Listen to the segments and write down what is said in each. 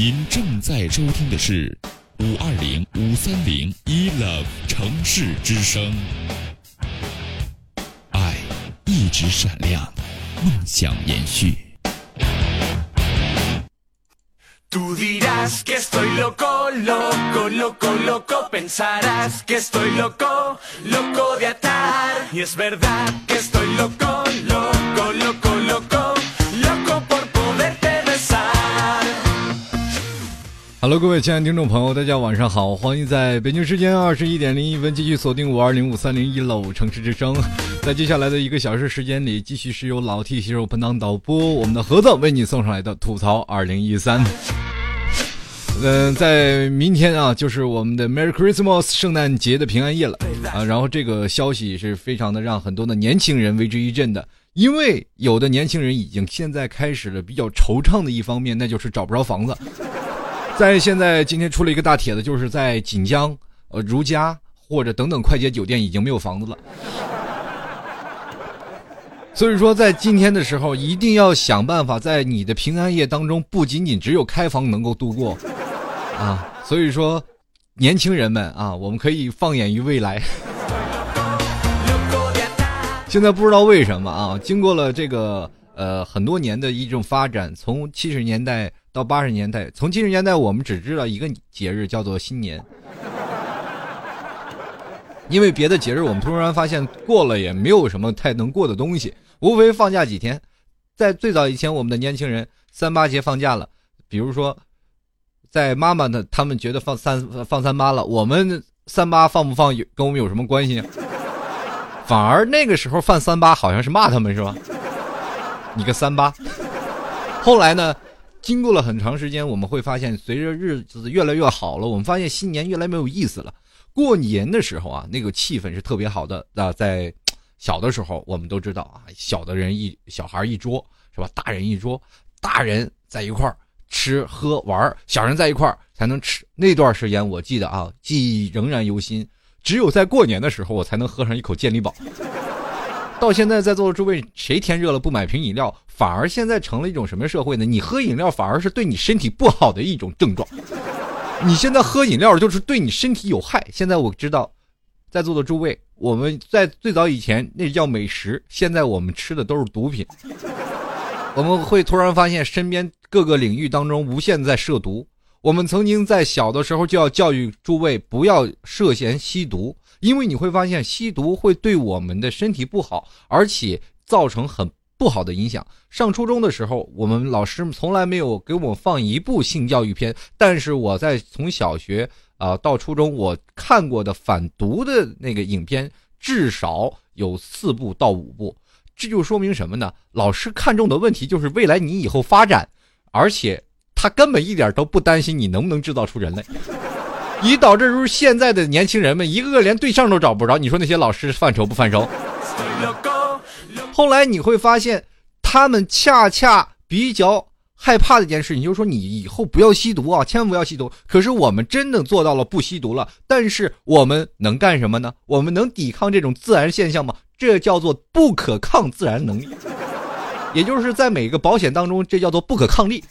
您正在收听的是五二零五三零一 love 城市之声，爱一直闪亮，梦想延续。Hello，各位亲爱的听众朋友，大家晚上好，欢迎在北京时间二十一点零一分继续锁定五二零五三零一楼城市之声。在接下来的一个小时时间里，继续是由老 T 携手本档导播我们的盒子为你送上来的吐槽二零一三。嗯，在明天啊，就是我们的 Merry Christmas 圣诞节的平安夜了啊。然后这个消息是非常的让很多的年轻人为之一振的，因为有的年轻人已经现在开始了比较惆怅的一方面，那就是找不着房子。在现在今天出了一个大帖子，就是在锦江、呃如家或者等等快捷酒店已经没有房子了。所以说，在今天的时候，一定要想办法，在你的平安夜当中，不仅仅只有开房能够度过，啊，所以说，年轻人们啊，我们可以放眼于未来。现在不知道为什么啊，经过了这个呃很多年的一种发展，从七十年代到八十年代，从七十年代我们只知道一个节日叫做新年，因为别的节日我们突然发现过了也没有什么太能过的东西，无非放假几天。在最早以前，我们的年轻人三八节放假了，比如说，在妈妈的他们觉得放三放三八了，我们三八放不放有跟我们有什么关系？反而那个时候放三八好像是骂他们是吧？你个三八。后来呢，经过了很长时间，我们会发现，随着日子越来越好了，我们发现新年越来越没有意思了。过年的时候啊，那个气氛是特别好的。啊，在小的时候，我们都知道啊，小的人一小孩一桌是吧？大人一桌，大人在一块儿吃喝玩，小人在一块儿才能吃。那段时间我记得啊，记忆仍然犹新。只有在过年的时候，我才能喝上一口健力宝。到现在在座的诸位，谁天热了不买瓶饮料？反而现在成了一种什么社会呢？你喝饮料反而是对你身体不好的一种症状。你现在喝饮料就是对你身体有害。现在我知道，在座的诸位，我们在最早以前那叫美食，现在我们吃的都是毒品。我们会突然发现身边各个领域当中无限在涉毒。我们曾经在小的时候就要教育诸位不要涉嫌吸毒，因为你会发现吸毒会对我们的身体不好，而且造成很不好的影响。上初中的时候，我们老师从来没有给我们放一部性教育片，但是我在从小学啊、到初中，我看过的反毒的那个影片至少有四部到五部。这就说明什么呢？老师看重的问题就是未来你以后发展，而且。他根本一点都不担心你能不能制造出人类，以导致如现在的年轻人们一个个连对象都找不着。你说那些老师犯愁不犯愁？后来你会发现，他们恰恰比较害怕的一件事情，就是说你以后不要吸毒啊，千万不要吸毒。可是我们真的做到了不吸毒了，但是我们能干什么呢？我们能抵抗这种自然现象吗？这叫做不可抗自然能力，也就是在每个保险当中，这叫做不可抗力。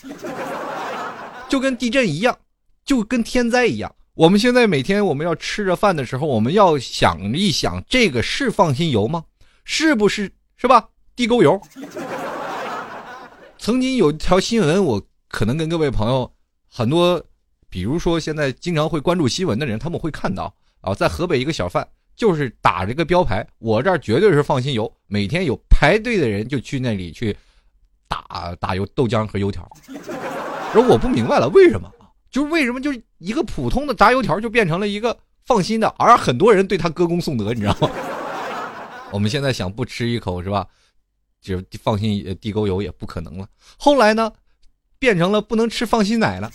就跟地震一样，就跟天灾一样。我们现在每天我们要吃着饭的时候，我们要想一想，这个是放心油吗？是不是是吧？地沟油。曾经有一条新闻，我可能跟各位朋友很多，比如说现在经常会关注新闻的人，他们会看到啊，在河北一个小贩就是打这个标牌，我这儿绝对是放心油，每天有排队的人就去那里去打打油豆浆和油条。而我不明白了，为什么？就是为什么就是一个普通的炸油条就变成了一个放心的，而很多人对他歌功颂德，你知道吗？我们现在想不吃一口是吧？就放心地沟油也不可能了。后来呢，变成了不能吃放心奶了。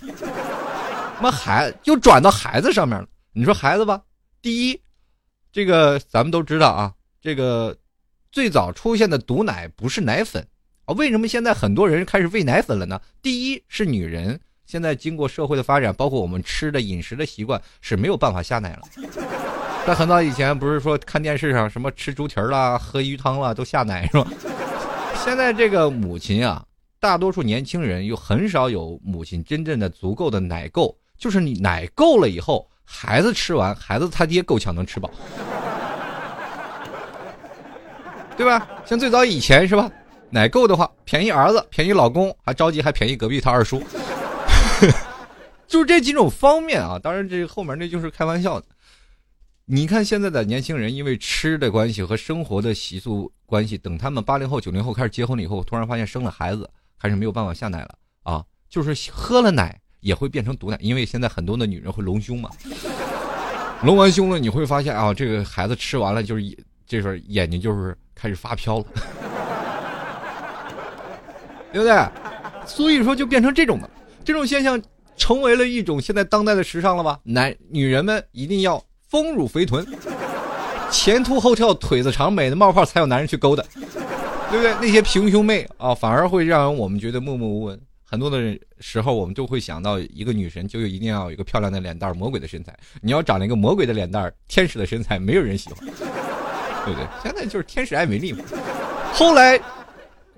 妈孩又转到孩子上面了。你说孩子吧，第一，这个咱们都知道啊，这个最早出现的毒奶不是奶粉啊。为什么现在很多人开始喂奶粉了呢？第一是女人现在经过社会的发展，包括我们吃的饮食的习惯是没有办法下奶了。在很早以前，不是说看电视上什么吃猪蹄儿啦、喝鱼汤啦都下奶是吧？现在这个母亲啊，大多数年轻人又很少有母亲真正的足够的奶够，就是你奶够了以后，孩子吃完，孩子他爹够呛能吃饱，对吧？像最早以前是吧？奶够的话，便宜儿子，便宜老公，还着急还便宜隔壁他二叔，就是这几种方面啊。当然，这后面那就是开玩笑的。你看现在的年轻人，因为吃的关系和生活的习俗关系，等他们八零后、九零后开始结婚了以后，突然发现生了孩子，开始没有办法下奶了啊！就是喝了奶也会变成毒奶，因为现在很多的女人会隆胸嘛，隆完胸了，你会发现啊，这个孩子吃完了就是这时候眼睛就是开始发飘了，对不对？所以说就变成这种的，这种现象成为了一种现在当代的时尚了吧？男女人们一定要。丰乳肥臀，前凸后翘，腿子长，美的冒泡，才有男人去勾搭，对不对？那些平胸妹啊，反而会让我们觉得默默无闻。很多的时候，我们就会想到，一个女神就一定要有一个漂亮的脸蛋，魔鬼的身材。你要长了一个魔鬼的脸蛋，天使的身材，没有人喜欢，对不对？现在就是天使爱美丽嘛。后来，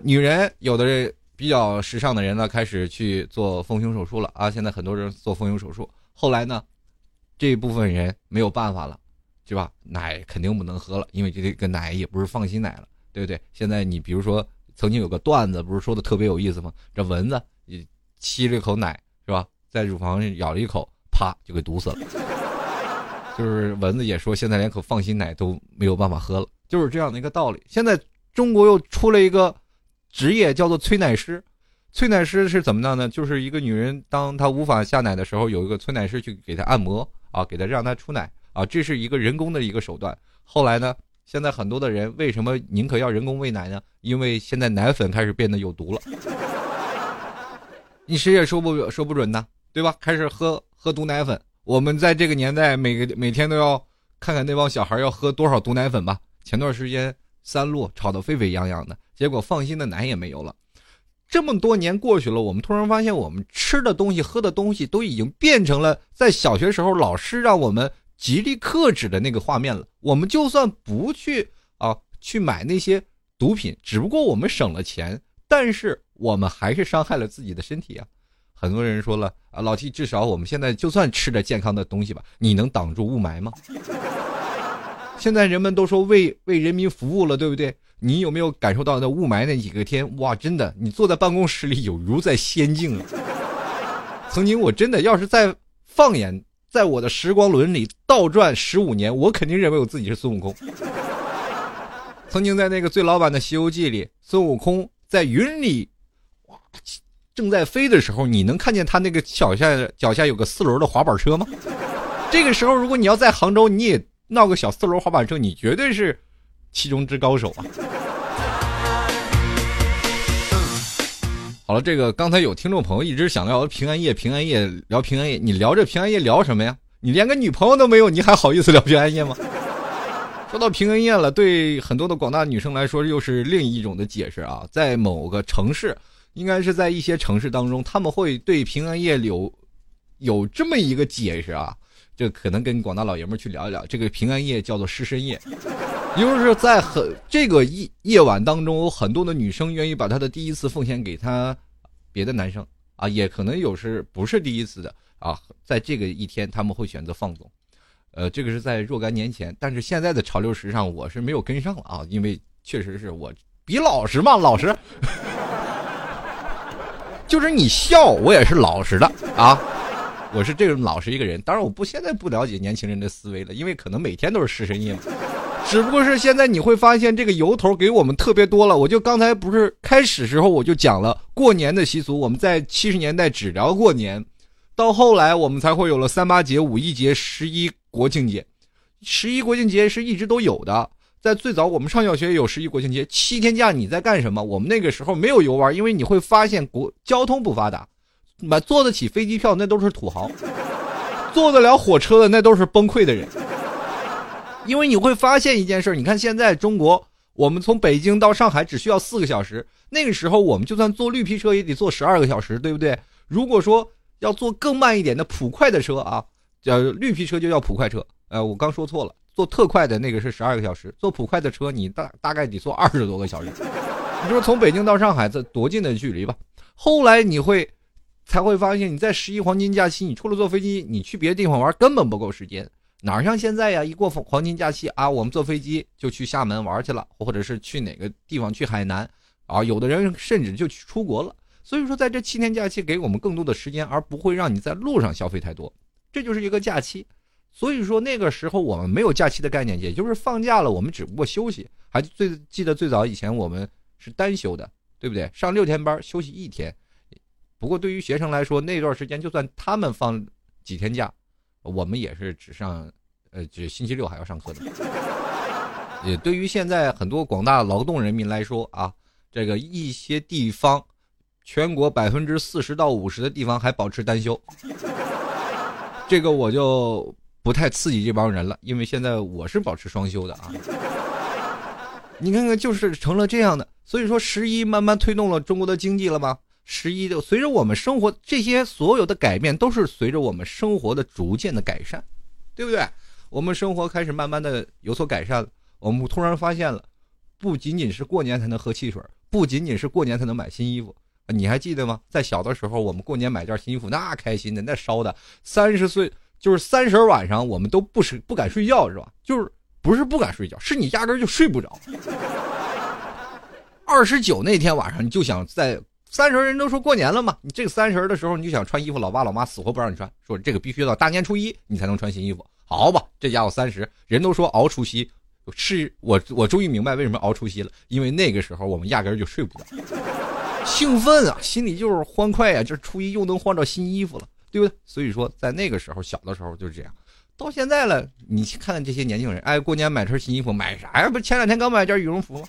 女人有的比较时尚的人呢，开始去做丰胸手术了啊。现在很多人做丰胸手术，后来呢？这部分人没有办法了，是吧？奶肯定不能喝了，因为这个奶也不是放心奶了，对不对？现在你比如说，曾经有个段子，不是说的特别有意思吗？这蚊子你吸了一口奶，是吧？在乳房咬了一口，啪就给毒死了。就是蚊子也说，现在连口放心奶都没有办法喝了，就是这样的一个道理。现在中国又出了一个职业，叫做催奶师。催奶师是怎么样呢？就是一个女人，当她无法下奶的时候，有一个催奶师去给她按摩。啊，给她让她出奶啊，这是一个人工的一个手段。后来呢，现在很多的人为什么宁可要人工喂奶呢？因为现在奶粉开始变得有毒了，你谁也说不说不准呢，对吧？开始喝喝毒奶粉。我们在这个年代，每个每天都要看看那帮小孩要喝多少毒奶粉吧。前段时间三鹿炒得沸沸扬扬的，结果放心的奶也没有了。这么多年过去了，我们突然发现，我们吃的东西、喝的东西都已经变成了在小学时候老师让我们极力克制的那个画面了。我们就算不去啊，去买那些毒品，只不过我们省了钱，但是我们还是伤害了自己的身体啊。很多人说了啊，老 T，至少我们现在就算吃着健康的东西吧，你能挡住雾霾吗？现在人们都说为为人民服务了，对不对？你有没有感受到那雾霾那几个天？哇，真的，你坐在办公室里有如在仙境啊！曾经我真的要是再放眼在我的时光轮里倒转十五年，我肯定认为我自己是孙悟空。曾经在那个最老版的《西游记》里，孙悟空在云里哇正在飞的时候，你能看见他那个脚下脚下有个四轮的滑板车吗？这个时候，如果你要在杭州，你也闹个小四轮滑板车，你绝对是其中之高手啊！好了，这个刚才有听众朋友一直想聊平安夜，平安夜聊平安夜，你聊这平安夜聊什么呀？你连个女朋友都没有，你还好意思聊平安夜吗？说到平安夜了，对很多的广大女生来说，又是另一种的解释啊。在某个城市，应该是在一些城市当中，他们会对平安夜有有这么一个解释啊。这可能跟广大老爷们去聊一聊，这个平安夜叫做失身夜。就是在很这个夜夜晚当中，有很多的女生愿意把她的第一次奉献给她别的男生啊，也可能有是不是第一次的啊，在这个一天他们会选择放纵，呃，这个是在若干年前，但是现在的潮流时尚我是没有跟上了啊，因为确实是我比老实嘛，老实，就是你笑我也是老实的啊。我是这种老实一个人，当然我不现在不了解年轻人的思维了，因为可能每天都是失身夜嘛。只不过是现在你会发现这个由头给我们特别多了。我就刚才不是开始时候我就讲了过年的习俗，我们在七十年代只聊过年，到后来我们才会有了三八节、五一节、十一国庆节。十一国庆节是一直都有的，在最早我们上小学有十一国庆节，七天假你在干什么？我们那个时候没有游玩，因为你会发现国交通不发达，买坐得起飞机票那都是土豪，坐得了火车的那都是崩溃的人。因为你会发现一件事，你看现在中国，我们从北京到上海只需要四个小时，那个时候我们就算坐绿皮车也得坐十二个小时，对不对？如果说要坐更慢一点的普快的车啊，叫绿皮车就叫普快车，呃，我刚说错了。坐特快的那个是十二个小时，坐普快的车你大大概得坐二十多个小时。你说从北京到上海这多近的距离吧？后来你会才会发现，你在十一黄金假期，你除了坐飞机，你去别的地方玩根本不够时间。哪像现在呀？一过黄金假期啊，我们坐飞机就去厦门玩去了，或者是去哪个地方去海南啊？有的人甚至就去出国了。所以说，在这七天假期给我们更多的时间，而不会让你在路上消费太多。这就是一个假期。所以说那个时候我们没有假期的概念，也就是放假了，我们只不过休息。还最记得最早以前我们是单休的，对不对？上六天班休息一天。不过对于学生来说，那段时间就算他们放几天假，我们也是只上，呃，只星期六还要上课的。也对于现在很多广大劳动人民来说啊，这个一些地方，全国百分之四十到五十的地方还保持单休，这个我就。不太刺激这帮人了，因为现在我是保持双休的啊。你看看，就是成了这样的，所以说十一慢慢推动了中国的经济了吗？十一的随着我们生活这些所有的改变，都是随着我们生活的逐渐的改善，对不对？我们生活开始慢慢的有所改善了。我们突然发现了，不仅仅是过年才能喝汽水，不仅仅是过年才能买新衣服。你还记得吗？在小的时候，我们过年买件新衣服，那开心的，那烧的三十岁。就是三十晚上，我们都不是不敢睡觉，是吧？就是不是不敢睡觉，是你压根就睡不着。二十九那天晚上，你就想在三十人都说过年了嘛，你这个三十的时候，你就想穿衣服，老爸老妈死活不让你穿，说这个必须到大年初一你才能穿新衣服。好吧，这家伙三十人都说熬除夕，是我我终于明白为什么熬除夕了，因为那个时候我们压根就睡不着，兴奋啊，心里就是欢快呀，就是初一又能换着新衣服了。对不对？所以说，在那个时候，小的时候就是这样。到现在了，你看看这些年轻人，哎，过年买身新衣服，买啥呀？不前两天刚买件羽绒服吗？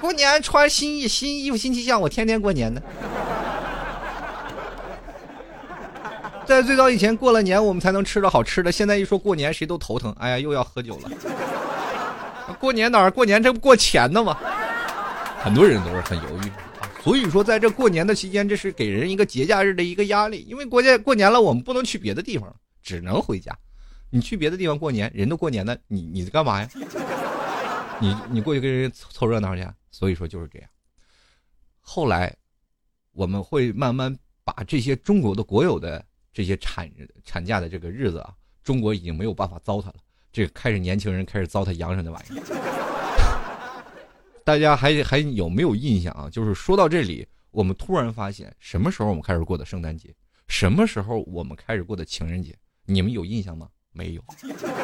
过年穿新衣新衣服新气象，我天天过年呢。在最早以前，过了年我们才能吃到好吃的。现在一说过年，谁都头疼。哎呀，又要喝酒了。过年哪儿？过年这不过钱呢吗？很多人都是很犹豫。所以说，在这过年的期间，这是给人一个节假日的一个压力，因为国家过年了，我们不能去别的地方，只能回家。你去别的地方过年，人都过年了，你你干嘛呀？你你过去跟人凑热闹去？所以说就是这样。后来，我们会慢慢把这些中国的国有的这些产产假的这个日子啊，中国已经没有办法糟蹋了，这开始年轻人开始糟蹋洋人的玩意儿。大家还还有没有印象啊？就是说到这里，我们突然发现，什么时候我们开始过的圣诞节？什么时候我们开始过的情人节？你们有印象吗？没有。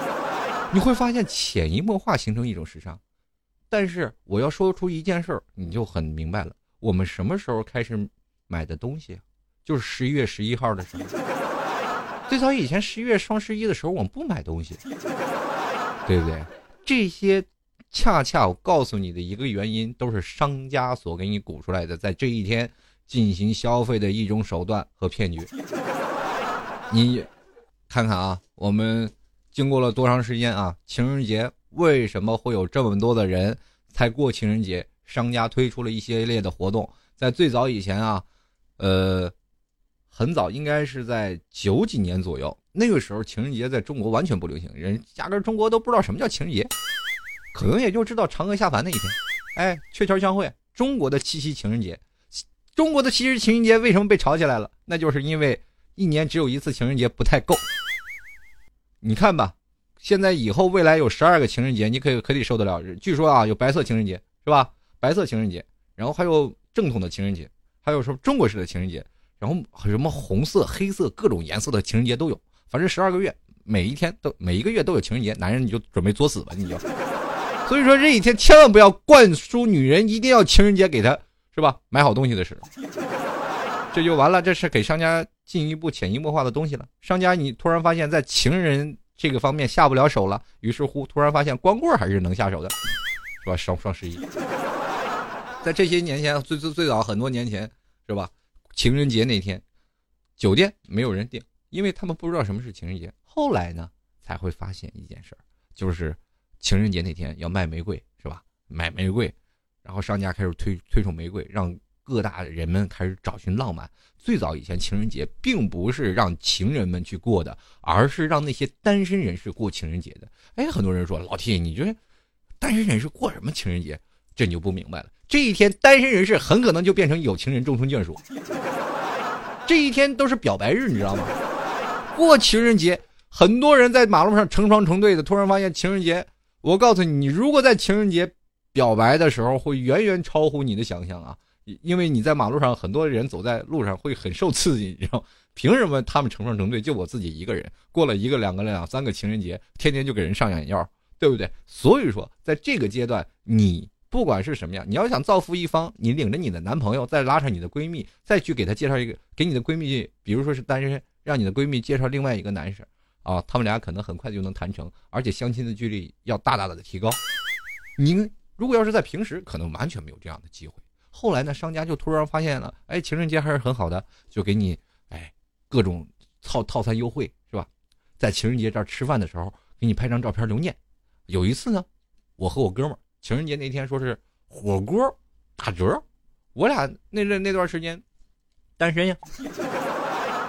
你会发现潜移默化形成一种时尚。但是我要说出一件事儿，你就很明白了。我们什么时候开始买的东西？就是十一月十一号的时候。最早以前十一月双十一的时候，我们不买东西，对不对？这些。恰恰我告诉你的一个原因，都是商家所给你鼓出来的，在这一天进行消费的一种手段和骗局。你看看啊，我们经过了多长时间啊？情人节为什么会有这么多的人才过情人节？商家推出了一系列的活动，在最早以前啊，呃，很早，应该是在九几年左右，那个时候情人节在中国完全不流行，人压根中国都不知道什么叫情人节。可能也就知道嫦娥下凡那一天，哎，鹊桥相会，中国的七夕情人节，中国的七夕情人节为什么被炒起来了？那就是因为一年只有一次情人节不太够。你看吧，现在以后未来有十二个情人节，你可以可以受得了。据说啊，有白色情人节是吧？白色情人节，然后还有正统的情人节，还有什么中国式的情人节，然后什么红色、黑色各种颜色的情人节都有。反正十二个月，每一天都每一个月都有情人节，男人你就准备作死吧，你就。所以说这一天千万不要灌输女人一定要情人节给她是吧买好东西的事，这就完了。这是给商家进一步潜移默化的东西了。商家你突然发现，在情人这个方面下不了手了，于是乎突然发现光棍还是能下手的，是吧？双双十一，在这些年前，最最最早很多年前，是吧？情人节那天，酒店没有人订，因为他们不知道什么是情人节。后来呢，才会发现一件事儿，就是情人节那天要卖玫瑰，是吧？买玫瑰，然后商家开始推推崇玫瑰，让各大人们开始找寻浪漫。最早以前，情人节并不是让情人们去过的，而是让那些单身人士过情人节的。哎，很多人说老 T，你这单身人士过什么情人节？这你就不明白了。这一天，单身人士很可能就变成有情人终成眷属。这一天都是表白日，你知道吗？过情人节，很多人在马路上成双成对的，突然发现情人节。我告诉你，你如果在情人节表白的时候，会远远超乎你的想象啊！因为你在马路上，很多人走在路上会很受刺激，你知道？凭什么他们成双成对，就我自己一个人过了一个、两个、两三个情人节，天天就给人上眼药，对不对？所以说，在这个阶段，你不管是什么样，你要想造福一方，你领着你的男朋友，再拉上你的闺蜜，再去给他介绍一个，给你的闺蜜，比如说是单身，让你的闺蜜介绍另外一个男生，啊，他们俩可能很快就能谈成，而且相亲的距离要大大的提高。您如果要是在平时，可能完全没有这样的机会。后来呢，商家就突然发现了，哎，情人节还是很好的，就给你，哎，各种套套餐优惠，是吧？在情人节这儿吃饭的时候，给你拍张照片留念。有一次呢，我和我哥们儿情人节那天说是火锅打折，我俩那那那段时间单身呀，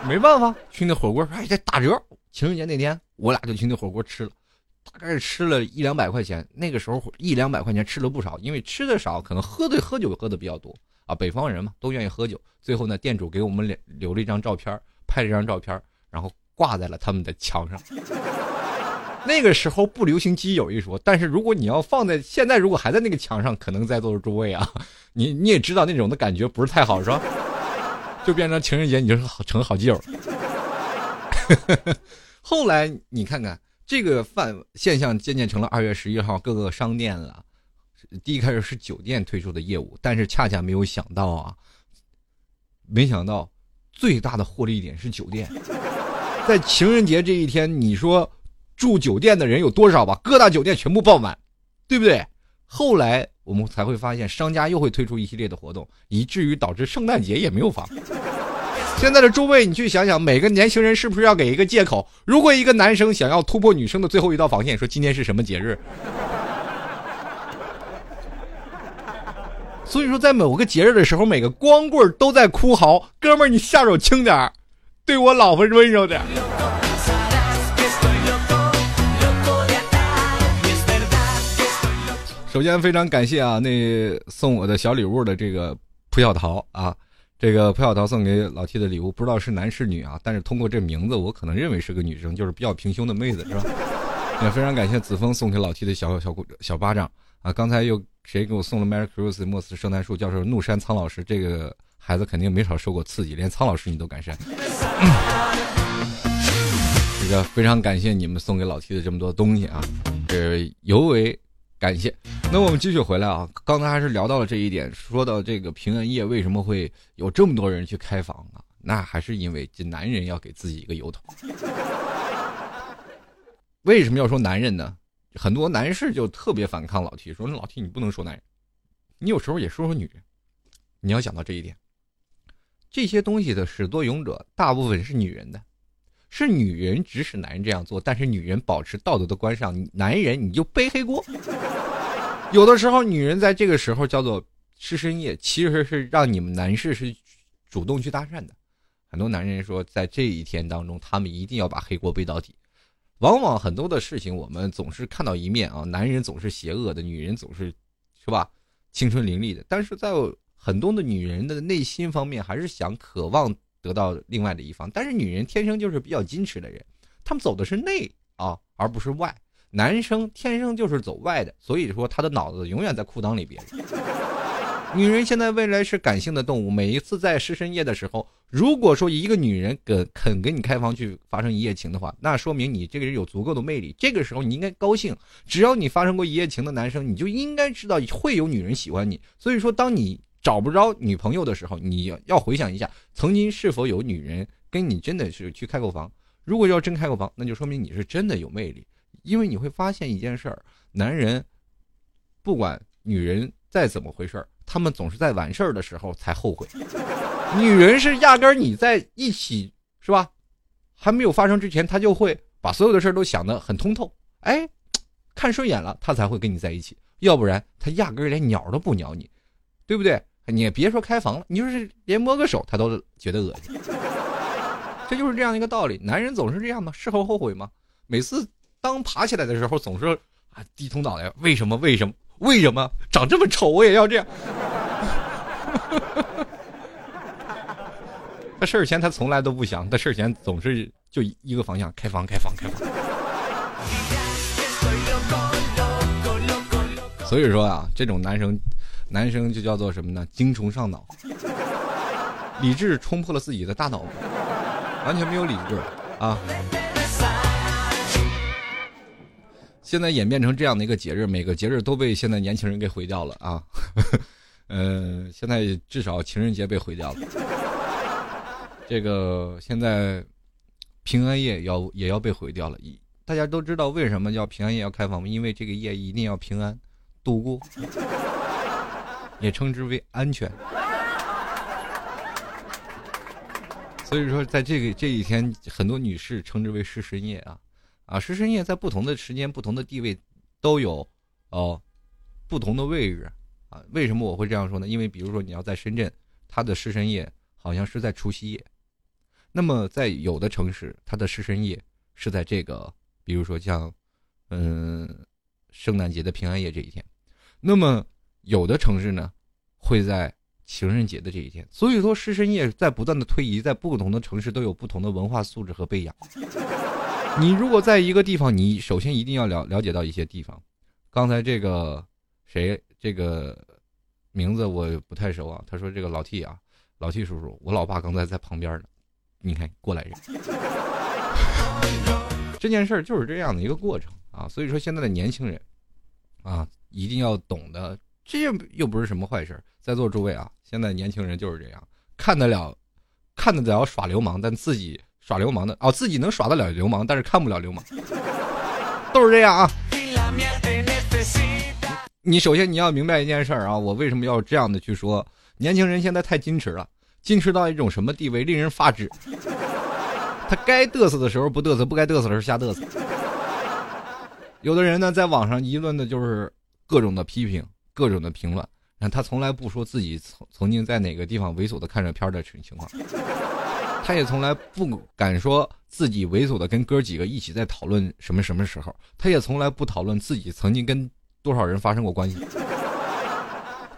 没办法去那火锅，哎，这打折。情人节那天，我俩就去那火锅吃了。大概是吃了一两百块钱，那个时候一两百块钱吃了不少，因为吃的少，可能喝的喝酒喝的比较多啊。北方人嘛，都愿意喝酒。最后呢，店主给我们留留了一张照片，拍了一张照片，然后挂在了他们的墙上。那个时候不流行基友一说，但是如果你要放在现在，如果还在那个墙上，可能在座的诸位啊，你你也知道那种的感觉不是太好，是吧？就变成情人节，你就是好成好基友。后来你看看。这个范现象渐渐成了二月十一号各个商店了。第一开始是酒店推出的业务，但是恰恰没有想到啊，没想到最大的获利点是酒店。在情人节这一天，你说住酒店的人有多少吧？各大酒店全部爆满，对不对？后来我们才会发现，商家又会推出一系列的活动，以至于导致圣诞节也没有放。现在的诸位，你去想想，每个年轻人是不是要给一个借口？如果一个男生想要突破女生的最后一道防线，说今天是什么节日？所以说，在某个节日的时候，每个光棍都在哭嚎：“哥们儿，你下手轻点儿对我老婆温柔点首先，非常感谢啊，那送我的小礼物的这个蒲小桃啊。这个朴小桃送给老 T 的礼物，不知道是男是女啊？但是通过这名字，我可能认为是个女生，就是比较平胸的妹子，是吧？也非常感谢子枫送给老 T 的小小小巴掌啊！刚才又谁给我送了 Merry Christmas 莫斯圣诞树？教授怒山苍老师，这个孩子肯定没少受过刺激，连苍老师你都敢扇。这个非常感谢你们送给老 T 的这么多东西啊，这尤为。感谢，那我们继续回来啊。刚才还是聊到了这一点，说到这个平安夜为什么会有这么多人去开房啊？那还是因为这男人要给自己一个由头。为什么要说男人呢？很多男士就特别反抗老 T，说老 T 你不能说男人，你有时候也说说女人。你要想到这一点，这些东西的始作俑者大部分是女人的。是女人指使男人这样做，但是女人保持道德的关上，男人你就背黑锅。有的时候，女人在这个时候叫做师深夜，其实是让你们男士是主动去搭讪的。很多男人说，在这一天当中，他们一定要把黑锅背到底。往往很多的事情，我们总是看到一面啊，男人总是邪恶的，女人总是是吧，青春凌厉的。但是在很多的女人的内心方面，还是想渴望。得到另外的一方，但是女人天生就是比较矜持的人，他们走的是内啊，而不是外。男生天生就是走外的，所以说他的脑子永远在裤裆里边。女人现在未来是感性的动物，每一次在师深夜的时候，如果说一个女人跟肯跟你开房去发生一夜情的话，那说明你这个人有足够的魅力。这个时候你应该高兴，只要你发生过一夜情的男生，你就应该知道会有女人喜欢你。所以说，当你。找不着女朋友的时候，你要回想一下，曾经是否有女人跟你真的是去开过房？如果要真开过房，那就说明你是真的有魅力，因为你会发现一件事儿：男人不管女人再怎么回事儿，他们总是在完事儿的时候才后悔。女人是压根儿你在一起是吧，还没有发生之前，她就会把所有的事儿都想得很通透。哎，看顺眼了，她才会跟你在一起，要不然她压根儿连鸟都不鸟你，对不对？你也别说开房了，你就是连摸个手，他都觉得恶心。这就是这样一个道理，男人总是这样嘛，事后后悔嘛。每次当爬起来的时候，总是啊低头脑袋，为什么？为什么？为什么长这么丑我也要这样？他事儿前他从来都不想，他事儿前总是就一个方向，开房，开房，开房。所以说啊，这种男生，男生就叫做什么呢？精虫上脑，理智冲破了自己的大脑。完全没有理智啊！现在演变成这样的一个节日，每个节日都被现在年轻人给毁掉了啊！呃，现在至少情人节被毁掉了。这个现在平安夜要也要被毁掉了。大家都知道为什么叫平安夜要开放吗？因为这个夜一定要平安度过，也称之为安全。所以说，在这个这一天，很多女士称之为失身夜啊，啊，失身夜在不同的时间、不同的地位都有哦不同的位置啊。为什么我会这样说呢？因为比如说你要在深圳，它的失身夜好像是在除夕夜，那么在有的城市，它的失身夜是在这个，比如说像嗯圣诞节的平安夜这一天，那么有的城市呢会在。情人节的这一天，所以说师生夜在不断的推移，在不同的城市都有不同的文化素质和背养。你如果在一个地方，你首先一定要了了解到一些地方。刚才这个谁这个名字我不太熟啊，他说这个老 T 啊，老 T 叔叔，我老爸刚才在旁边呢，你看过来人。这件事儿就是这样的一个过程啊，所以说现在的年轻人啊，一定要懂得。这又不是什么坏事，在座诸位啊，现在年轻人就是这样，看得了，看得了耍流氓，但自己耍流氓的哦，自己能耍得了流氓，但是看不了流氓，都是这样啊。你首先你要明白一件事儿啊，我为什么要这样的去说？年轻人现在太矜持了，矜持到一种什么地位，令人发指。他该嘚瑟的时候不嘚瑟，不该嘚瑟的时候瞎嘚瑟。有的人呢，在网上议论的就是各种的批评。各种的评论，他从来不说自己曾曾经在哪个地方猥琐的看着片的情情况，他也从来不敢说自己猥琐的跟哥几个一起在讨论什么什么时候，他也从来不讨论自己曾经跟多少人发生过关系。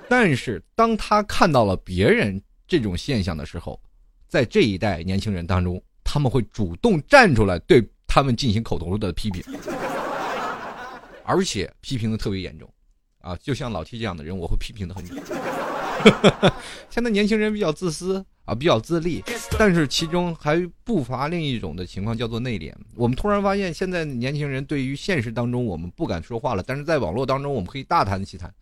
但是当他看到了别人这种现象的时候，在这一代年轻人当中，他们会主动站出来对他们进行口头的批评，而且批评的特别严重。啊，就像老 T 这样的人，我会批评的很。现在年轻人比较自私啊，比较自立，但是其中还不乏另一种的情况，叫做内敛。我们突然发现，现在年轻人对于现实当中我们不敢说话了，但是在网络当中我们可以大谈其谈。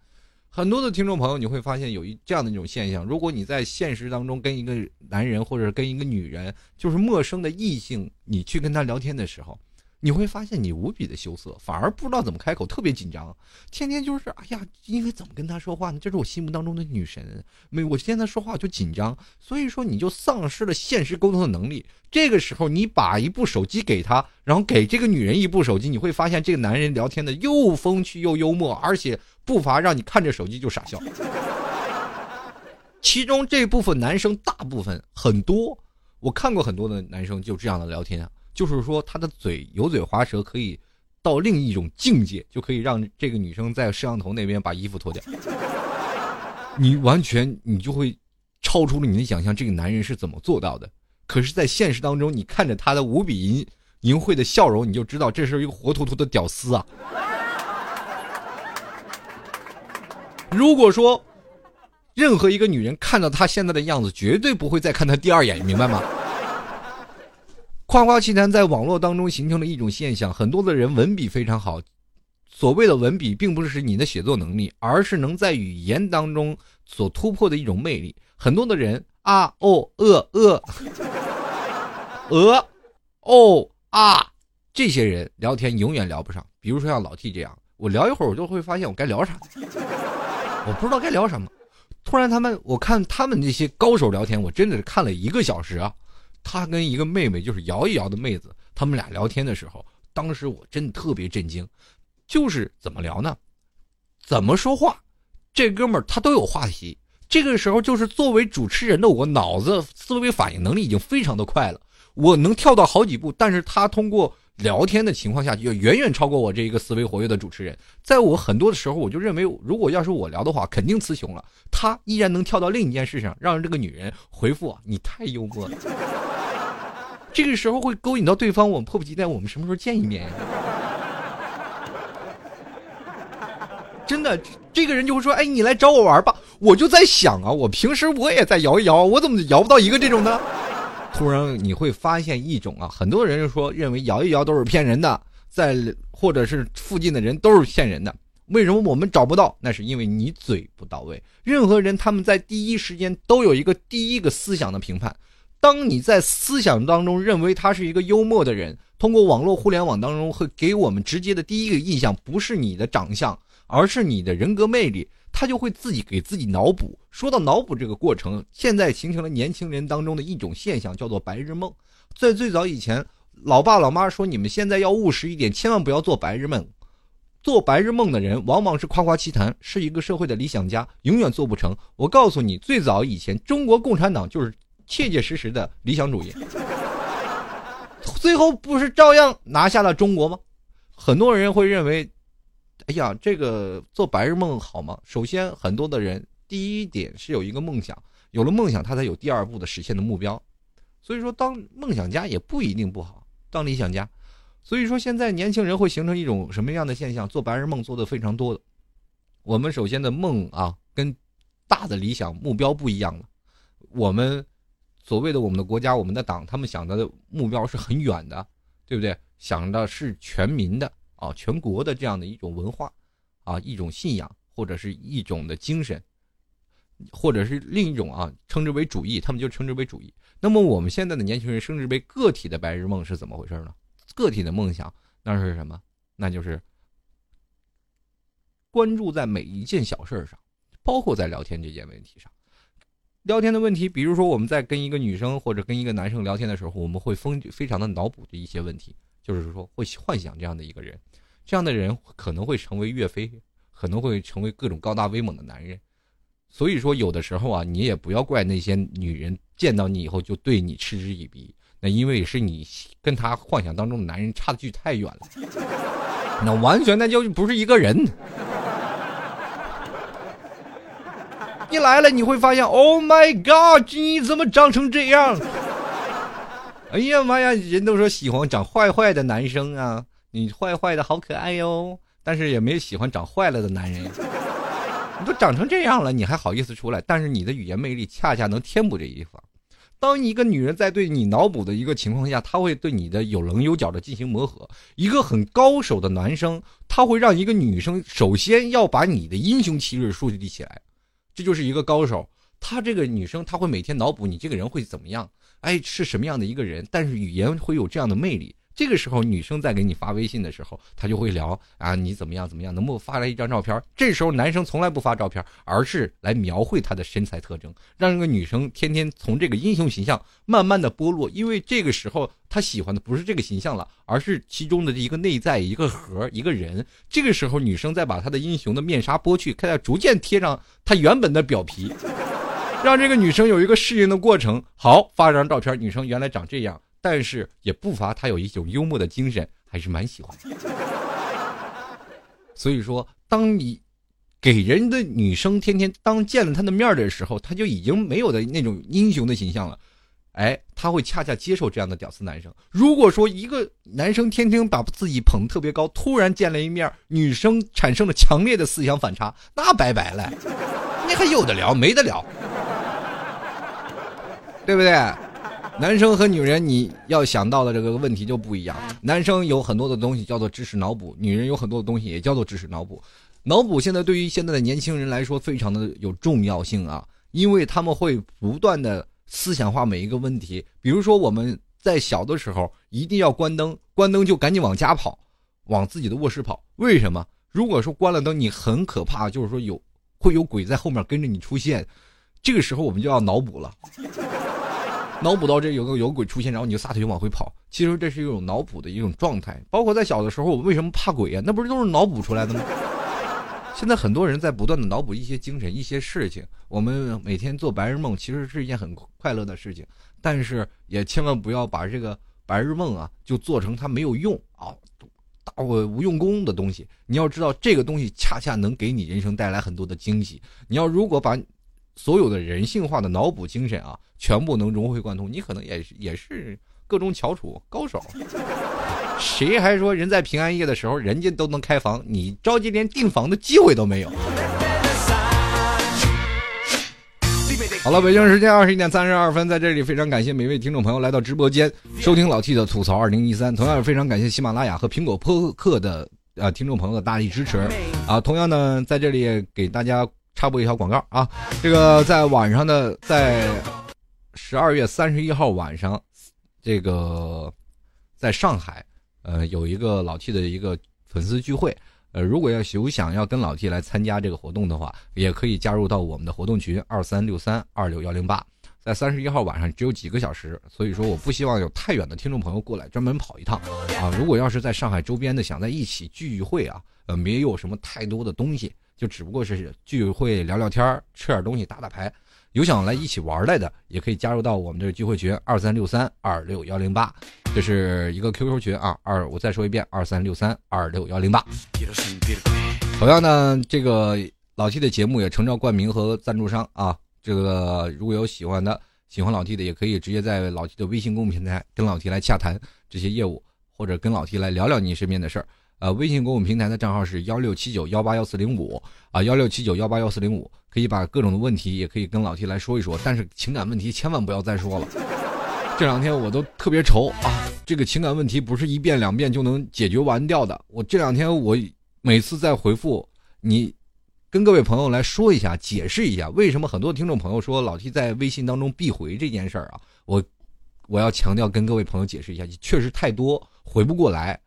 很多的听众朋友，你会发现有一这样的一种现象：如果你在现实当中跟一个男人或者跟一个女人，就是陌生的异性，你去跟他聊天的时候。你会发现你无比的羞涩，反而不知道怎么开口，特别紧张，天天就是哎呀，应该怎么跟他说话呢？这是我心目当中的女神，没我现在说话就紧张，所以说你就丧失了现实沟通的能力。这个时候，你把一部手机给他，然后给这个女人一部手机，你会发现这个男人聊天的又风趣又幽默，而且不乏让你看着手机就傻笑。其中这部分男生大部分很多，我看过很多的男生就这样的聊天啊。就是说，他的嘴油嘴滑舌，可以到另一种境界，就可以让这个女生在摄像头那边把衣服脱掉。你完全，你就会超出了你的想象，这个男人是怎么做到的？可是，在现实当中，你看着他的无比淫淫秽的笑容，你就知道这是一个活脱脱的屌丝啊！如果说，任何一个女人看到他现在的样子，绝对不会再看他第二眼，明白吗？夸夸其谈在网络当中形成了一种现象，很多的人文笔非常好。所谓的文笔，并不是你的写作能力，而是能在语言当中所突破的一种魅力。很多的人啊哦呃呃，呃哦啊，这些人聊天永远聊不上。比如说像老 T 这样，我聊一会儿，我就会发现我该聊啥，我不知道该聊什么。突然他们，我看他们那些高手聊天，我真的是看了一个小时啊。他跟一个妹妹，就是摇一摇的妹子，他们俩聊天的时候，当时我真的特别震惊，就是怎么聊呢？怎么说话？这哥们儿他都有话题。这个时候，就是作为主持人的我，脑子思维反应能力已经非常的快了，我能跳到好几步。但是他通过聊天的情况下，就远远超过我这一个思维活跃的主持人。在我很多的时候，我就认为，如果要是我聊的话，肯定词穷了。他依然能跳到另一件事上，让这个女人回复：“你太幽默了。”这个时候会勾引到对方，我迫不及待，我们什么时候见一面呀？真的，这个人就会说：“哎，你来找我玩吧。”我就在想啊，我平时我也在摇一摇，我怎么摇不到一个这种呢？突然你会发现一种啊，很多人说认为摇一摇都是骗人的，在或者是附近的人都是骗人的。为什么我们找不到？那是因为你嘴不到位。任何人他们在第一时间都有一个第一个思想的评判。当你在思想当中认为他是一个幽默的人，通过网络互联网当中会给我们直接的第一个印象不是你的长相。而是你的人格魅力，他就会自己给自己脑补。说到脑补这个过程，现在形成了年轻人当中的一种现象，叫做白日梦。在最早以前，老爸老妈说你们现在要务实一点，千万不要做白日梦。做白日梦的人往往是夸夸其谈，是一个社会的理想家，永远做不成。我告诉你，最早以前，中国共产党就是切切实实的理想主义，最后不是照样拿下了中国吗？很多人会认为。哎呀，这个做白日梦好吗？首先，很多的人第一点是有一个梦想，有了梦想，他才有第二步的实现的目标。所以说，当梦想家也不一定不好，当理想家。所以说，现在年轻人会形成一种什么样的现象？做白日梦做的非常多的。我们首先的梦啊，跟大的理想目标不一样了。我们所谓的我们的国家、我们的党，他们想的目标是很远的，对不对？想的是全民的。啊，全国的这样的一种文化，啊，一种信仰，或者是一种的精神，或者是另一种啊，称之为主义，他们就称之为主义。那么我们现在的年轻人称之为个体的白日梦是怎么回事呢？个体的梦想那是什么？那就是关注在每一件小事上，包括在聊天这件问题上。聊天的问题，比如说我们在跟一个女生或者跟一个男生聊天的时候，我们会疯非常的脑补的一些问题。就是说，会幻想这样的一个人，这样的人可能会成为岳飞，可能会成为各种高大威猛的男人。所以说，有的时候啊，你也不要怪那些女人见到你以后就对你嗤之以鼻，那因为是你跟她幻想当中的男人差距太远了，那完全那就不是一个人。你来了，你会发现，Oh my God，你怎么长成这样？哎呀妈呀！人都说喜欢长坏坏的男生啊，你坏坏的好可爱哟。但是也没喜欢长坏了的男人。你都长成这样了，你还好意思出来？但是你的语言魅力恰恰能填补这一方。当一个女人在对你脑补的一个情况下，她会对你的有棱有角的进行磨合。一个很高手的男生，他会让一个女生首先要把你的英雄气质树立起来，这就是一个高手。她这个女生，她会每天脑补你这个人会怎么样。哎，是什么样的一个人？但是语言会有这样的魅力。这个时候，女生在给你发微信的时候，她就会聊啊，你怎么样怎么样？能不能发来一张照片？这时候，男生从来不发照片，而是来描绘他的身材特征，让这个女生天天从这个英雄形象慢慢的剥落。因为这个时候，他喜欢的不是这个形象了，而是其中的一个内在一个核一个人。这个时候，女生再把他的英雄的面纱剥去，开始逐渐贴上他原本的表皮。让这个女生有一个适应的过程。好，发张照片，女生原来长这样，但是也不乏她有一种幽默的精神，还是蛮喜欢。所以说，当你给人的女生天天当见了她的面的时候，她就已经没有的那种英雄的形象了。哎，她会恰恰接受这样的屌丝男生。如果说一个男生天天把自己捧得特别高，突然见了一面，女生产生了强烈的思想反差，那拜拜了，你还有的聊没得聊。对不对？男生和女人，你要想到的这个问题就不一样。男生有很多的东西叫做知识脑补，女人有很多的东西也叫做知识脑补。脑补现在对于现在的年轻人来说非常的有重要性啊，因为他们会不断的思想化每一个问题。比如说我们在小的时候一定要关灯，关灯就赶紧往家跑，往自己的卧室跑。为什么？如果说关了灯，你很可怕，就是说有会有鬼在后面跟着你出现。这个时候我们就要脑补了，脑补到这有个有鬼出现，然后你就撒腿就往回跑。其实这是一种脑补的一种状态。包括在小的时候，我为什么怕鬼呀？那不是都是脑补出来的吗？现在很多人在不断的脑补一些精神、一些事情。我们每天做白日梦，其实是一件很快乐的事情，但是也千万不要把这个白日梦啊，就做成它没有用啊，大无用功的东西。你要知道，这个东西恰恰能给你人生带来很多的惊喜。你要如果把所有的人性化的脑补精神啊，全部能融会贯通，你可能也也是各种翘楚高手。谁还说人在平安夜的时候，人家都能开房，你着急连订房的机会都没有？好了，北京时间二十一点三十二分，在这里非常感谢每位听众朋友来到直播间收听老 T 的吐槽二零一三，同样也非常感谢喜马拉雅和苹果播客的呃听众朋友的大力支持啊。同样呢，在这里给大家插播一条广告啊，这个在晚上的在十二月三十一号晚上，这个在上海。呃，有一个老 T 的一个粉丝聚会，呃，如果要有想要跟老 T 来参加这个活动的话，也可以加入到我们的活动群二三六三二六幺零八，在三十一号晚上只有几个小时，所以说我不希望有太远的听众朋友过来专门跑一趟啊。如果要是在上海周边的想在一起聚会啊，呃，没有什么太多的东西，就只不过是聚会聊聊天吃点东西，打打牌。有想来一起玩来的，也可以加入到我们的聚会群二三六三二六幺零八，这是一个 QQ 群啊。二，我再说一遍，二三六三二六幺零八。同样呢，这个老 T 的节目也诚招冠名和赞助商啊。这个如果有喜欢的、喜欢老 T 的，也可以直接在老 T 的微信公众平台跟老 T 来洽谈这些业务，或者跟老 T 来聊聊你身边的事儿。呃，微信公众平台的账号是幺六七九幺八幺四零五啊，幺六七九幺八幺四零五，可以把各种的问题也可以跟老 T 来说一说，但是情感问题千万不要再说了。这两天我都特别愁啊，这个情感问题不是一遍两遍就能解决完掉的。我这两天我每次在回复你，跟各位朋友来说一下，解释一下为什么很多听众朋友说老 T 在微信当中必回这件事儿啊，我我要强调跟各位朋友解释一下，确实太多回不过来。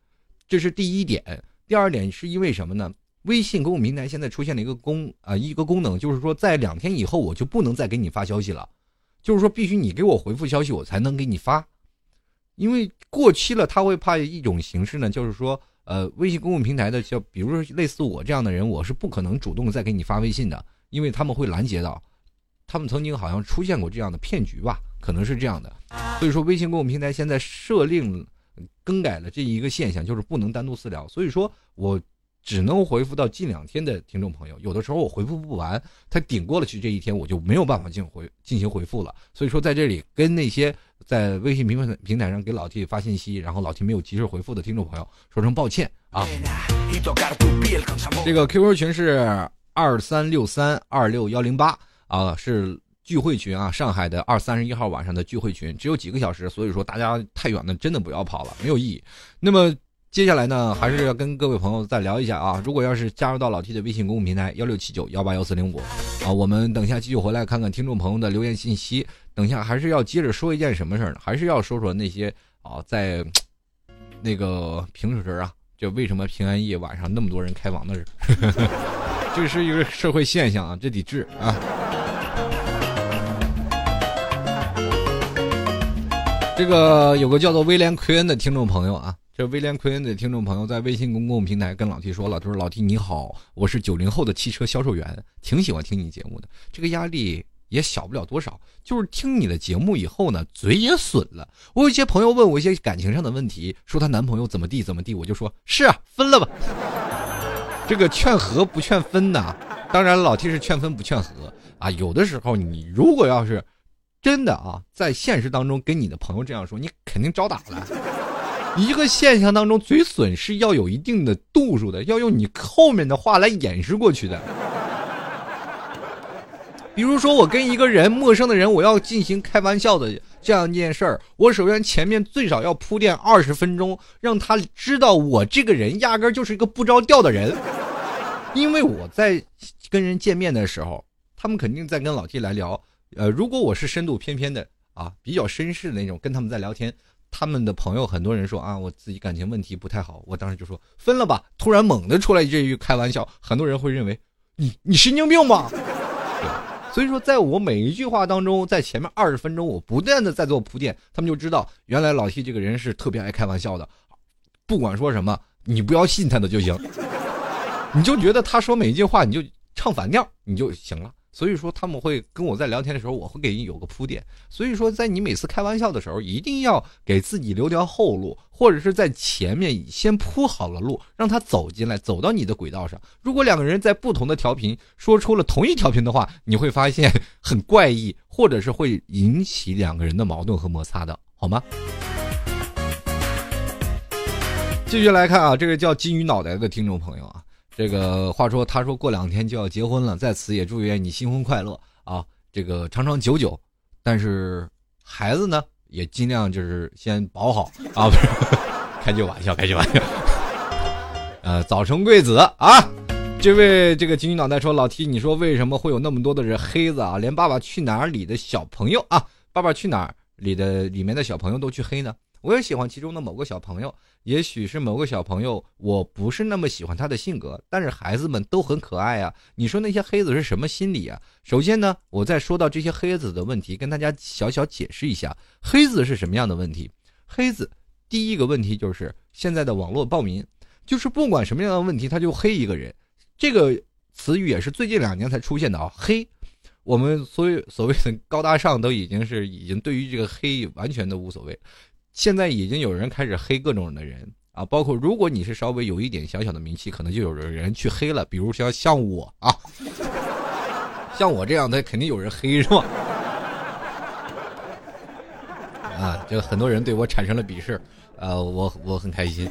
这是第一点，第二点是因为什么呢？微信公共平台现在出现了一个功啊，一个功能，就是说在两天以后我就不能再给你发消息了，就是说必须你给我回复消息，我才能给你发，因为过期了，他会怕一种形式呢，就是说，呃，微信公共平台的，就比如说类似我这样的人，我是不可能主动再给你发微信的，因为他们会拦截到，他们曾经好像出现过这样的骗局吧，可能是这样的，所以说微信公共平台现在设令。更改了这一个现象，就是不能单独私聊，所以说我只能回复到近两天的听众朋友。有的时候我回复不完，他顶过了去这一天，我就没有办法进回进行回复了。所以说在这里跟那些在微信平平台上给老 T 发信息，然后老 T 没有及时回复的听众朋友，说声抱歉啊。这个 QQ 群是二三六三二六幺零八啊，是。聚会群啊，上海的二三十一号晚上的聚会群只有几个小时，所以说大家太远的真的不要跑了，没有意义。那么接下来呢，还是要跟各位朋友再聊一下啊。如果要是加入到老 T 的微信公众平台幺六七九幺八幺四零五啊，我们等下继续回来看看听众朋友的留言信息。等下还是要接着说一件什么事儿呢？还是要说说那些啊，在那个平时啊，就为什么平安夜晚上那么多人开房的事，这是一个社会现象啊，这得治啊。这个有个叫做威廉奎恩的听众朋友啊，这威廉奎恩的听众朋友在微信公共平台跟老 T 说了，他说：“老 T 你好，我是九零后的汽车销售员，挺喜欢听你节目的，这个压力也小不了多少。就是听你的节目以后呢，嘴也损了。我有一些朋友问我一些感情上的问题，说她男朋友怎么地怎么地，我就说是啊，分了吧。这个劝和不劝分呐，当然老 T 是劝分不劝和啊。有的时候你如果要是……真的啊，在现实当中跟你的朋友这样说，你肯定招打了。一个现象当中，嘴损是要有一定的度数的，要用你后面的话来掩饰过去的。比如说，我跟一个人陌生的人，我要进行开玩笑的这样一件事儿，我首先前面最少要铺垫二十分钟，让他知道我这个人压根就是一个不着调的人。因为我在跟人见面的时候，他们肯定在跟老 T 来聊。呃，如果我是深度翩翩的啊，比较绅士的那种，跟他们在聊天，他们的朋友很多人说啊，我自己感情问题不太好，我当时就说分了吧。突然猛地出来这句开玩笑，很多人会认为你你神经病吧？所以说在我每一句话当中，在前面二十分钟我不断的在做铺垫，他们就知道原来老 T 这个人是特别爱开玩笑的，不管说什么，你不要信他的就行，你就觉得他说每一句话你就唱反调你就行了。所以说他们会跟我在聊天的时候，我会给你有个铺垫。所以说，在你每次开玩笑的时候，一定要给自己留条后路，或者是在前面先铺好了路，让他走进来，走到你的轨道上。如果两个人在不同的调频说出了同一调频的话，你会发现 很怪异，或者是会引起两个人的矛盾和摩擦的，好吗？继续来看啊，这个叫金鱼脑袋的听众朋友啊。这个话说，他说过两天就要结婚了，在此也祝愿你新婚快乐啊！这个长长久久，但是孩子呢，也尽量就是先保好啊！不是，开句玩笑，开句玩笑。呃，早生贵子啊！这位这个金鱼脑袋说，老 T，你说为什么会有那么多的人黑子啊？连《爸爸去哪儿》里的小朋友啊，《爸爸去哪儿》里的里面的小朋友都去黑呢？我也喜欢其中的某个小朋友。也许是某个小朋友，我不是那么喜欢他的性格，但是孩子们都很可爱啊。你说那些黑子是什么心理啊？首先呢，我在说到这些黑子的问题，跟大家小小解释一下，黑子是什么样的问题？黑子第一个问题就是现在的网络暴民，就是不管什么样的问题，他就黑一个人。这个词语也是最近两年才出现的啊。黑，我们所有所谓的高大上都已经是已经对于这个黑完全的无所谓。现在已经有人开始黑各种的人啊，包括如果你是稍微有一点小小的名气，可能就有人去黑了。比如像像我啊，像我这样的肯定有人黑是吧？啊，就很多人对我产生了鄙视，呃，我我很开心。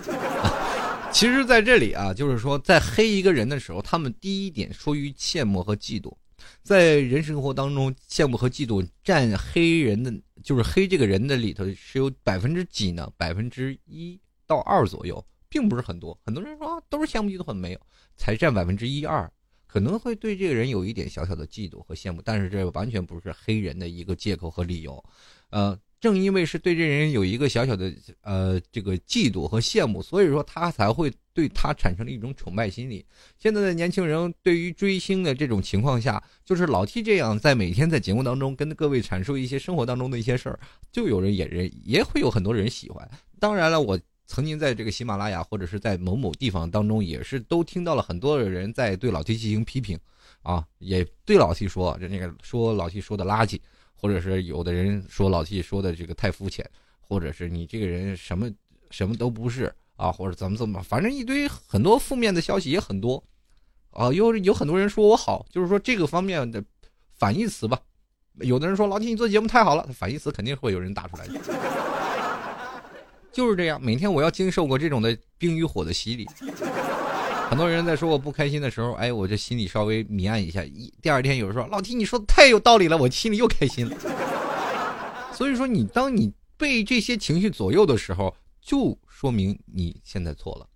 其实，在这里啊，就是说，在黑一个人的时候，他们第一点出于羡慕和嫉妒，在人生活当中，羡慕和嫉妒占黑人的。就是黑这个人的里头是有百分之几呢？百分之一到二左右，并不是很多。很多人说都是羡慕嫉妒恨，没有，才占百分之一二，可能会对这个人有一点小小的嫉妒和羡慕，但是这完全不是黑人的一个借口和理由，呃。正因为是对这人有一个小小的呃这个嫉妒和羡慕，所以说他才会对他产生了一种崇拜心理。现在的年轻人对于追星的这种情况下，就是老 T 这样在每天在节目当中跟各位阐述一些生活当中的一些事儿，就有人也人也会有很多人喜欢。当然了，我曾经在这个喜马拉雅或者是在某某地方当中，也是都听到了很多的人在对老 T 进行批评，啊，也对老 T 说这那个说老 T 说的垃圾。或者是有的人说老 T 说的这个太肤浅，或者是你这个人什么什么都不是啊，或者怎么怎么，反正一堆很多负面的消息也很多，啊，有有很多人说我好，就是说这个方面的反义词吧。有的人说老 T 你做节目太好了，反义词肯定会有人打出来的，就是这样。每天我要经受过这种的冰与火的洗礼。很多人在说我不开心的时候，哎，我这心里稍微迷暗一下。一第二天有人说老 T 你说的太有道理了，我心里又开心了。所以说，你当你被这些情绪左右的时候，就说明你现在错了。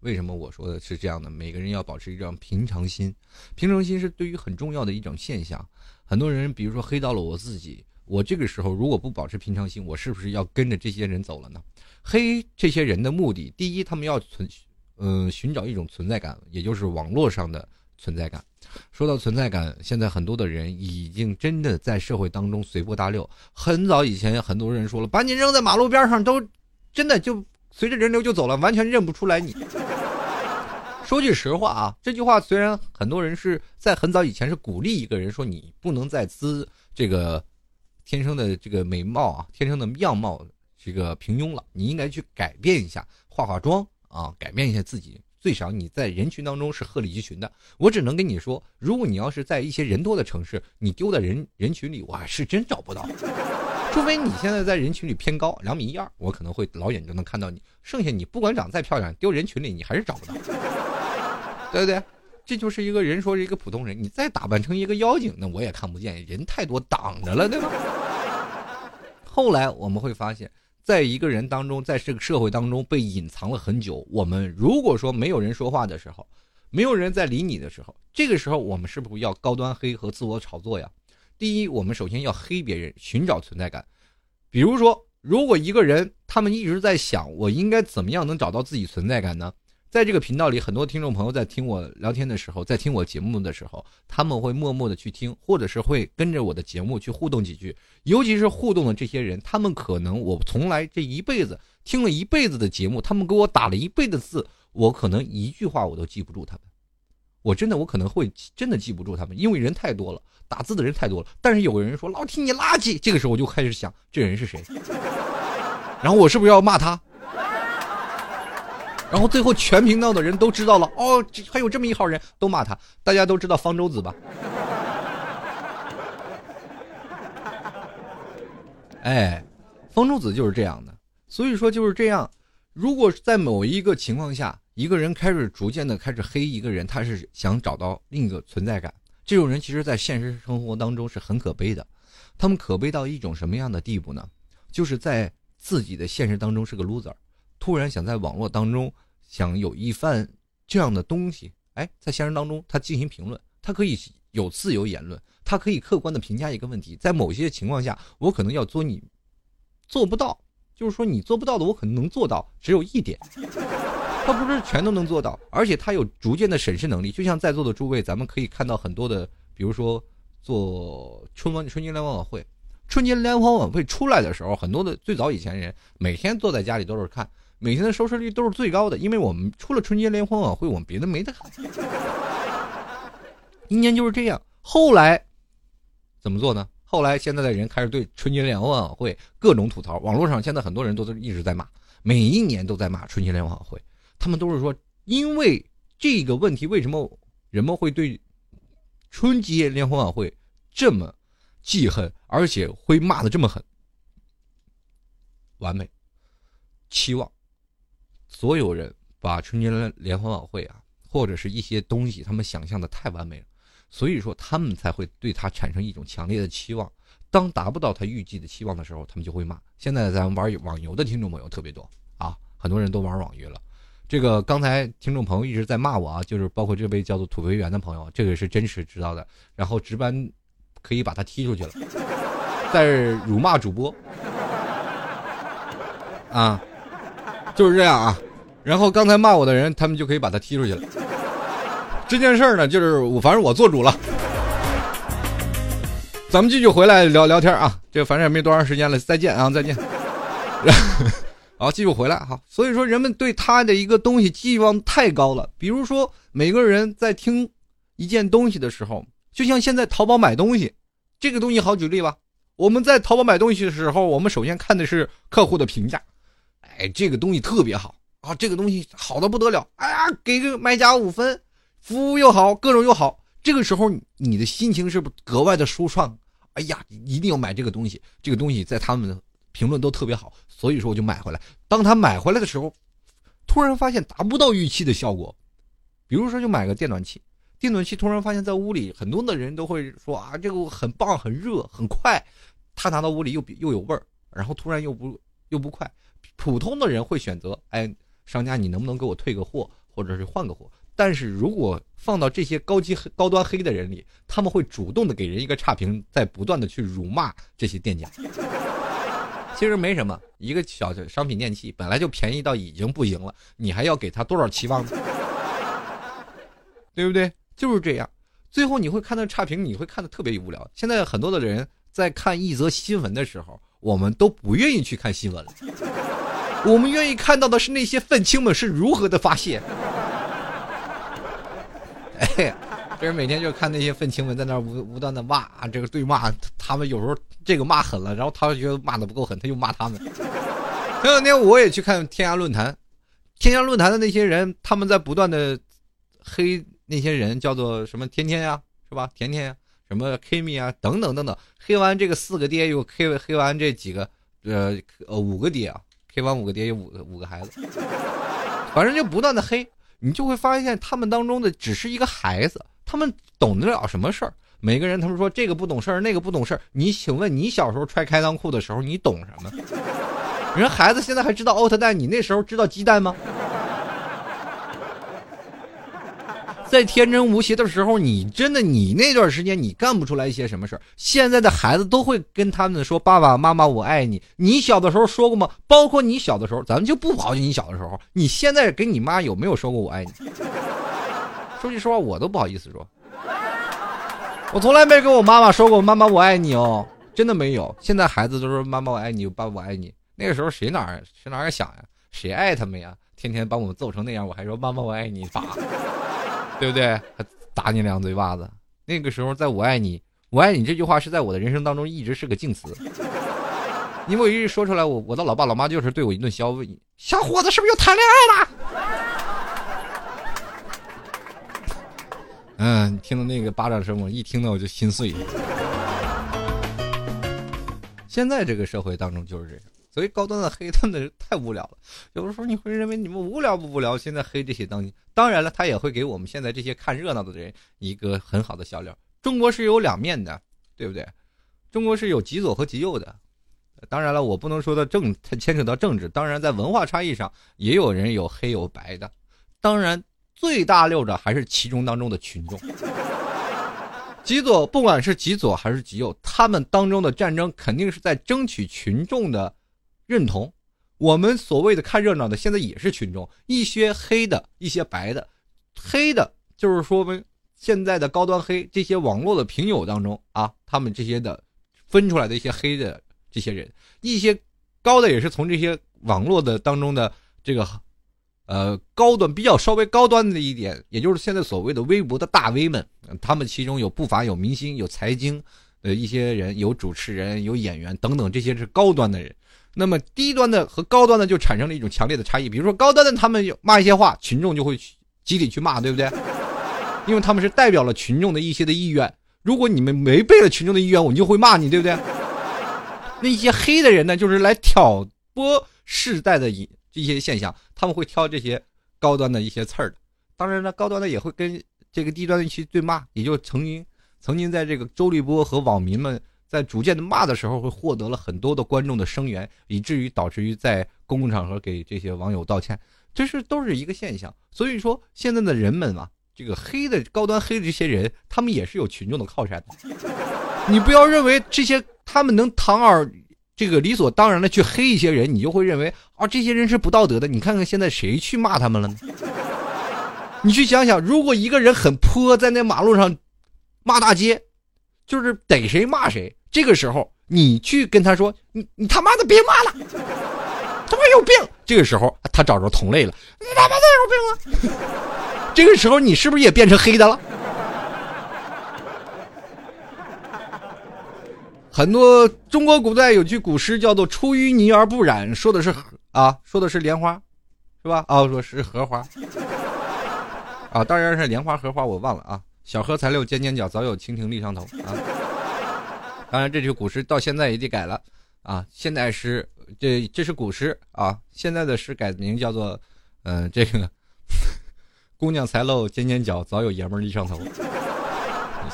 为什么我说的是这样的？每个人要保持一种平常心，平常心是对于很重要的一种现象。很多人，比如说黑到了我自己，我这个时候如果不保持平常心，我是不是要跟着这些人走了呢？黑这些人的目的，第一，他们要存。嗯，寻找一种存在感，也就是网络上的存在感。说到存在感，现在很多的人已经真的在社会当中随波大流。很早以前，很多人说了，把你扔在马路边上，都真的就随着人流就走了，完全认不出来你。说句实话啊，这句话虽然很多人是在很早以前是鼓励一个人说你不能再滋这个天生的这个美貌啊，天生的样貌这个平庸了，你应该去改变一下，化化妆。啊，改变一下自己，最少你在人群当中是鹤立鸡群的。我只能跟你说，如果你要是在一些人多的城市，你丢在人人群里，我还是真找不到。除非你现在在人群里偏高，两米一二，我可能会老远就能看到你。剩下你不管长再漂亮，丢人群里你还是找不到，对不对？这就是一个人说是一个普通人，你再打扮成一个妖精，那我也看不见，人太多挡着了，对吧？后来我们会发现。在一个人当中，在这个社会当中被隐藏了很久。我们如果说没有人说话的时候，没有人在理你的时候，这个时候我们是不是要高端黑和自我炒作呀？第一，我们首先要黑别人，寻找存在感。比如说，如果一个人他们一直在想我应该怎么样能找到自己存在感呢？在这个频道里，很多听众朋友在听我聊天的时候，在听我节目的时候，他们会默默的去听，或者是会跟着我的节目去互动几句。尤其是互动的这些人，他们可能我从来这一辈子听了一辈子的节目，他们给我打了一辈子字，我可能一句话我都记不住他们。我真的我可能会真的记不住他们，因为人太多了，打字的人太多了。但是有个人说老听你垃圾，这个时候我就开始想这人是谁，然后我是不是要骂他？然后最后全频道的人都知道了哦，还有这么一号人，都骂他。大家都知道方舟子吧？哎，方舟子就是这样的。所以说就是这样。如果在某一个情况下，一个人开始逐渐的开始黑一个人，他是想找到另一个存在感。这种人其实，在现实生活当中是很可悲的。他们可悲到一种什么样的地步呢？就是在自己的现实当中是个 loser，突然想在网络当中。想有一番这样的东西，哎，在现实当中他进行评论，他可以有自由言论，他可以客观的评价一个问题。在某些情况下，我可能要做你做不到，就是说你做不到的，我可能能做到，只有一点，他不是全都能做到，而且他有逐渐的审视能力。就像在座的诸位，咱们可以看到很多的，比如说做春晚春节联欢晚会，春节联欢晚会出来的时候，很多的最早以前人每天坐在家里都是看。每天的收视率都是最高的，因为我们除了春节联欢晚会，我们别的没得看。一年就是这样。后来怎么做呢？后来现在的人开始对春节联欢晚会各种吐槽，网络上现在很多人都是一直在骂，每一年都在骂春节联欢晚会。他们都是说，因为这个问题，为什么人们会对春节联欢晚会这么记恨，而且会骂的这么狠？完美期望。所有人把春节联欢晚会啊，或者是一些东西，他们想象的太完美了，所以说他们才会对他产生一种强烈的期望。当达不到他预计的期望的时候，他们就会骂。现在咱们玩网游的听众朋友特别多啊，很多人都玩网游了。这个刚才听众朋友一直在骂我啊，就是包括这位叫做土肥圆的朋友，这个是真实知道的。然后值班可以把他踢出去了，在辱骂主播啊。就是这样啊，然后刚才骂我的人，他们就可以把他踢出去了。这件事儿呢，就是我反正我做主了。咱们继续回来聊聊天啊，这反正也没多长时间了，再见啊，再见。好，继续回来哈。所以说，人们对他的一个东西寄望太高了。比如说，每个人在听一件东西的时候，就像现在淘宝买东西，这个东西好举例吧。我们在淘宝买东西的时候，我们首先看的是客户的评价。哎，这个东西特别好啊！这个东西好的不得了！哎呀，给个买家五分，服务又好，各种又好。这个时候你的心情是不是格外的舒畅？哎呀，一定要买这个东西！这个东西在他们的评论都特别好，所以说我就买回来。当他买回来的时候，突然发现达不到预期的效果。比如说，就买个电暖器，电暖器突然发现在屋里很多的人都会说啊，这个很棒，很热，很快。他拿到屋里又又有味儿，然后突然又不又不快。普通的人会选择，哎，商家你能不能给我退个货，或者是换个货？但是如果放到这些高级高端黑的人里，他们会主动的给人一个差评，在不断的去辱骂这些店家。其实没什么，一个小的商品电器本来就便宜到已经不行了，你还要给他多少期望呢？对不对？就是这样，最后你会看到差评，你会看的特别无聊。现在很多的人在看一则新闻的时候，我们都不愿意去看新闻了。我们愿意看到的是那些愤青们是如何的发泄。哎，这人每天就看那些愤青们在那无无端的骂，这个对骂，他们有时候这个骂狠了，然后他觉得骂的不够狠，他又骂他们。前两天我也去看天涯论坛，天涯论坛的那些人，他们在不断的黑那些人，叫做什么天天呀，是吧？甜甜呀，什么 Kimi 啊，等等等等，黑完这个四个爹，又黑黑完这几个，呃呃五个爹啊。黑完五个爹有五个五个孩子，反正就不断的黑，你就会发现他们当中的只是一个孩子，他们懂得了什么事儿？每个人他们说这个不懂事儿，那个不懂事儿。你请问你小时候穿开裆裤的时候，你懂什么？人孩子现在还知道奥特蛋，你那时候知道鸡蛋吗？在天真无邪的时候，你真的你那段时间你干不出来一些什么事儿。现在的孩子都会跟他们说：“爸爸妈妈，我爱你。”你小的时候说过吗？包括你小的时候，咱们就不刨去你小的时候，你现在跟你妈有没有说过我爱你？说句实话，我都不好意思说。我从来没跟我妈妈说过“妈妈我爱你”哦，真的没有。现在孩子都说“妈妈我爱你，爸我爱你”。那个时候谁哪儿谁哪儿想呀？谁爱他们呀？天天把我们揍成那样，我还说“妈妈我爱你”，打，对不对？还打你两嘴巴子。那个时候，在我爱你，我爱你这句话是在我的人生当中一直是个禁词。因为我一说出来，我我的老爸老妈就是对我一顿削问：“小伙子是不是又谈恋爱了？” 嗯，听到那个巴掌声，我一听到我就心碎。现在这个社会当中就是这样，所以高端的黑真的是太无聊了。有的时候你会认为你们无聊不无聊？现在黑这些当当然了，他也会给我们现在这些看热闹的人一个很好的笑料。中国是有两面的，对不对？中国是有极左和极右的。当然了，我不能说到政，它牵扯到政治。当然，在文化差异上，也有人有黑有白的。当然。最大溜的还是其中当中的群众，极左不管是极左还是极右，他们当中的战争肯定是在争取群众的认同。我们所谓的看热闹的，现在也是群众，一些黑的，一些白的。黑的就是说明现在的高端黑，这些网络的评友当中啊，他们这些的分出来的一些黑的这些人，一些高的也是从这些网络的当中的这个。呃，高端比较稍微高端的一点，也就是现在所谓的微博的大 V 们，他们其中有不乏有明星、有财经的一些人，有主持人、有演员等等，这些是高端的人。那么低端的和高端的就产生了一种强烈的差异。比如说高端的，他们骂一些话，群众就会集体去骂，对不对？因为他们是代表了群众的一些的意愿。如果你们违背了群众的意愿，我们就会骂你，对不对？那些黑的人呢，就是来挑拨世代的一。这些现象，他们会挑这些高端的一些刺儿，当然呢，高端的也会跟这个低端的去对骂，也就曾经曾经在这个周立波和网民们在逐渐的骂的时候，会获得了很多的观众的声援，以至于导致于在公共场合给这些网友道歉，这是都是一个现象。所以说，现在的人们嘛，这个黑的高端黑的这些人，他们也是有群众的靠山，你不要认为这些他们能堂而。这个理所当然的去黑一些人，你就会认为啊，这些人是不道德的。你看看现在谁去骂他们了呢？你去想想，如果一个人很泼，在那马路上骂大街，就是逮谁骂谁。这个时候，你去跟他说：“你你他妈的别骂了，他妈有病。”这个时候，他找着同类了，你他妈的有病啊！这个时候，你是不是也变成黑的了？很多中国古代有句古诗叫做“出淤泥而不染”，说的是啊，说的是莲花，是吧？啊，说是荷花，啊，当然是莲花荷花，我忘了啊。小荷才露尖尖角，早有蜻蜓立上头啊。当然，这句古诗到现在也得改了啊。现代诗，这这是古诗啊。现在的诗改名叫做，嗯，这个姑娘才露尖尖角，早有爷们儿立上头。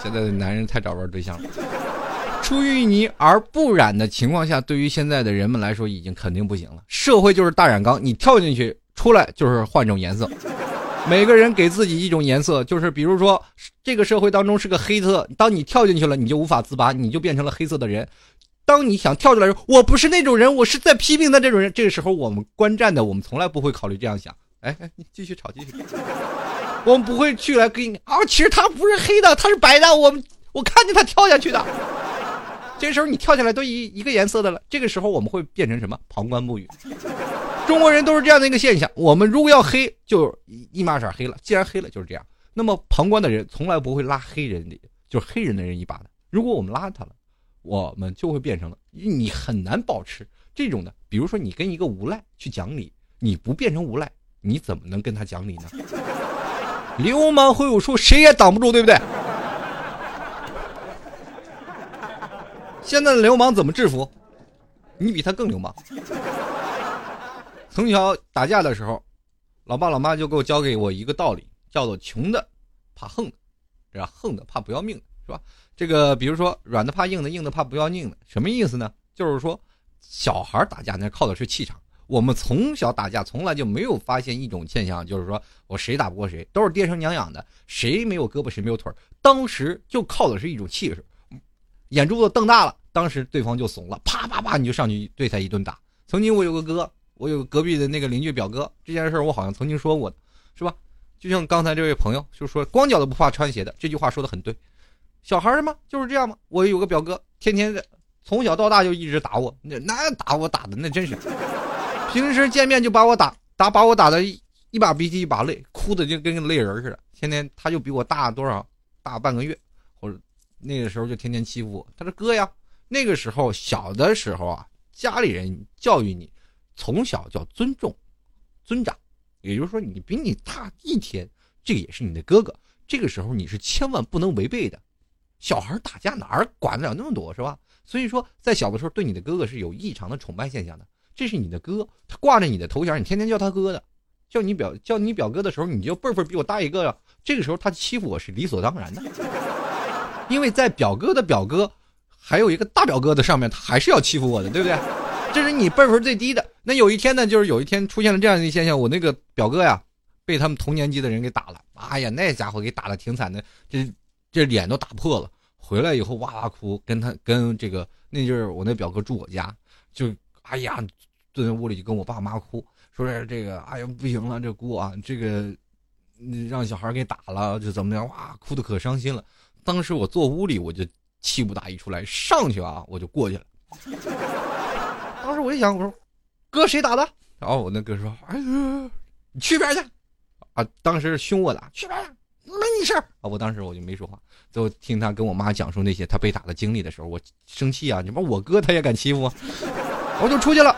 现在的男人太找不着对象了。出淤泥而不染的情况下，对于现在的人们来说，已经肯定不行了。社会就是大染缸，你跳进去，出来就是换种颜色。每个人给自己一种颜色，就是比如说，这个社会当中是个黑色，当你跳进去了，你就无法自拔，你就变成了黑色的人。当你想跳出来说，我不是那种人，我是在批评的这种人，这个时候我们观战的，我们从来不会考虑这样想。哎哎，你继续吵，继续。我们不会去来给你啊，其实他不是黑的，他是白的。我们我看见他跳下去的。这时候你跳下来都一一个颜色的了，这个时候我们会变成什么？旁观不语。中国人都是这样的一个现象。我们如果要黑，就一马色黑了。既然黑了，就是这样。那么旁观的人从来不会拉黑人的，就是黑人的人一把的。如果我们拉他了，我们就会变成了你很难保持这种的。比如说你跟一个无赖去讲理，你不变成无赖，你怎么能跟他讲理呢？流氓会武术，谁也挡不住，对不对？现在的流氓怎么制服？你比他更流氓。从小打架的时候，老爸老妈就给我教给我一个道理，叫做“穷的怕横的，是吧？横的怕不要命的，是吧？”这个比如说软的怕硬的，硬的怕不要命的，什么意思呢？就是说小孩打架那靠的是气场，我们从小打架，从来就没有发现一种现象，就是说我谁打不过谁，都是爹生娘养的，谁没有胳膊谁没有腿。当时就靠的是一种气势，眼珠子瞪大了，当时对方就怂了，啪啪啪你就上去对他一顿打。曾经我有个哥，我有隔壁的那个邻居表哥，这件事我好像曾经说过，是吧？就像刚才这位朋友就说“光脚的不怕穿鞋的”，这句话说的很对。小孩儿嘛就是这样嘛。我有个表哥，天天的从小到大就一直打我，那那打我打的那真是。平时见面就把我打打，把我打的一一把鼻涕一把泪，哭的就跟个泪人似的。天天他就比我大多少，大半个月，或者那个时候就天天欺负我。他说哥呀，那个时候小的时候啊，家里人教育你，从小叫尊重、尊长，也就是说你比你大一天，这个也是你的哥哥。这个时候你是千万不能违背的。小孩打架哪儿管得了那么多是吧？所以说在小的时候对你的哥哥是有异常的崇拜现象的。这是你的哥，他挂着你的头衔，你天天叫他哥的，叫你表叫你表哥的时候，你就辈分比我大一个呀。这个时候他欺负我是理所当然的，因为在表哥的表哥，还有一个大表哥的上面，他还是要欺负我的，对不对？这是你辈分最低的。那有一天呢，就是有一天出现了这样的现象，我那个表哥呀，被他们同年级的人给打了，哎呀，那家伙给打的挺惨的，这这脸都打破了。回来以后哇哇哭，跟他跟这个那阵儿我那表哥住我家，就哎呀。蹲在屋里就跟我爸妈哭，说是这个，哎呀不行了，这姑啊，这个让小孩给打了，就怎么样？哇，哭的可伤心了。当时我坐屋里，我就气不打一处来，上去啊，我就过去了。当时我就想，我说哥谁打的？然后我那哥说，哎呀，你去边去啊！当时凶我的，去边去，没你事儿啊！我当时我就没说话。最后听他跟我妈讲述那些他被打的经历的时候，我生气啊！你把我哥他也敢欺负，我就出去了。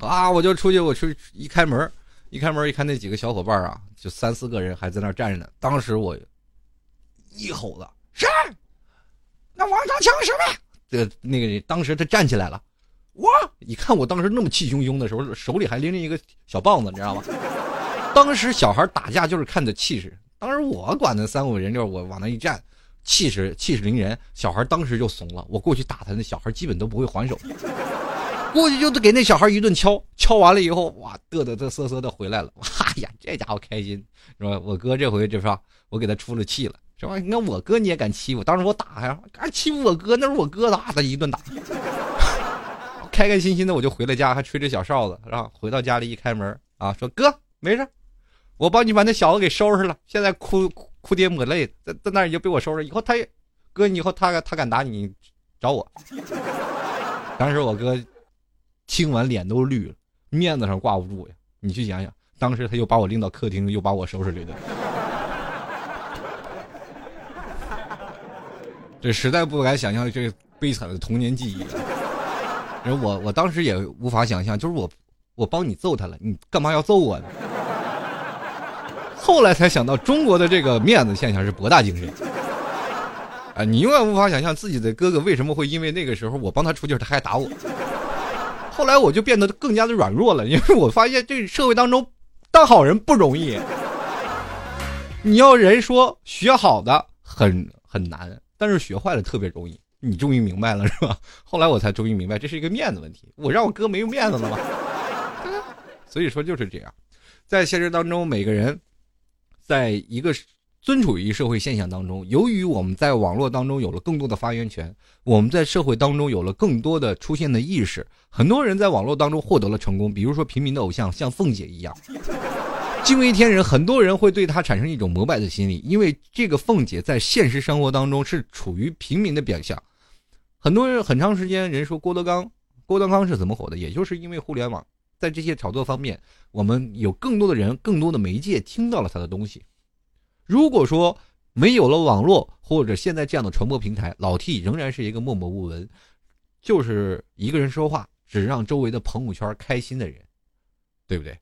啊！我就出去，我去一开门，一开门一看那几个小伙伴啊，就三四个人还在那站着呢。当时我一吼子，谁？那王长强是谁？这那个人当时他站起来了，我你看我当时那么气汹汹的时候，手里还拎着一个小棒子，你知道吗？当时小孩打架就是看的气势。当时我管那三五人，就是我往那一站，气势气势凌人，小孩当时就怂了。我过去打他，那小孩基本都不会还手。过去就给那小孩一顿敲，敲完了以后，哇，嘚嘚嘚瑟瑟的回来了。哎呀，这家伙开心是吧？我哥这回就是我给他出了气了，是吧？你看我哥你也敢欺负，当时我打呀，敢欺负我哥，那是我哥，打他一顿打。开开心心的我就回了家，还吹着小哨子，然后？回到家里一开门啊，说哥没事，我帮你把那小子给收拾了，现在哭哭爹抹泪，在在那已经被我收拾，以后他也，哥你以后他他敢打你，找我。当时我哥。听完脸都绿了，面子上挂不住呀！你去想想，当时他又把我拎到客厅，又把我收拾了一顿，这实在不敢想象这悲惨的童年记忆。我我当时也无法想象，就是我我帮你揍他了，你干嘛要揍我呢？后来才想到，中国的这个面子现象是博大精深。啊，你永远无法想象自己的哥哥为什么会因为那个时候我帮他出气，他还打我。后来我就变得更加的软弱了，因为我发现这社会当中当好人不容易。你要人说学好的很很难，但是学坏了特别容易。你终于明白了是吧？后来我才终于明白，这是一个面子问题。我让我哥没有面子了吗？所以说就是这样，在现实当中，每个人在一个。尊处于社会现象当中，由于我们在网络当中有了更多的发言权，我们在社会当中有了更多的出现的意识，很多人在网络当中获得了成功。比如说平民的偶像，像凤姐一样，惊为天人，很多人会对她产生一种膜拜的心理，因为这个凤姐在现实生活当中是处于平民的表象。很多人很长时间人说郭德纲，郭德纲是怎么火的？也就是因为互联网，在这些炒作方面，我们有更多的人、更多的媒介听到了他的东西。如果说没有了网络或者现在这样的传播平台，老 T 仍然是一个默默无闻，就是一个人说话，只让周围的朋友圈开心的人，对不对？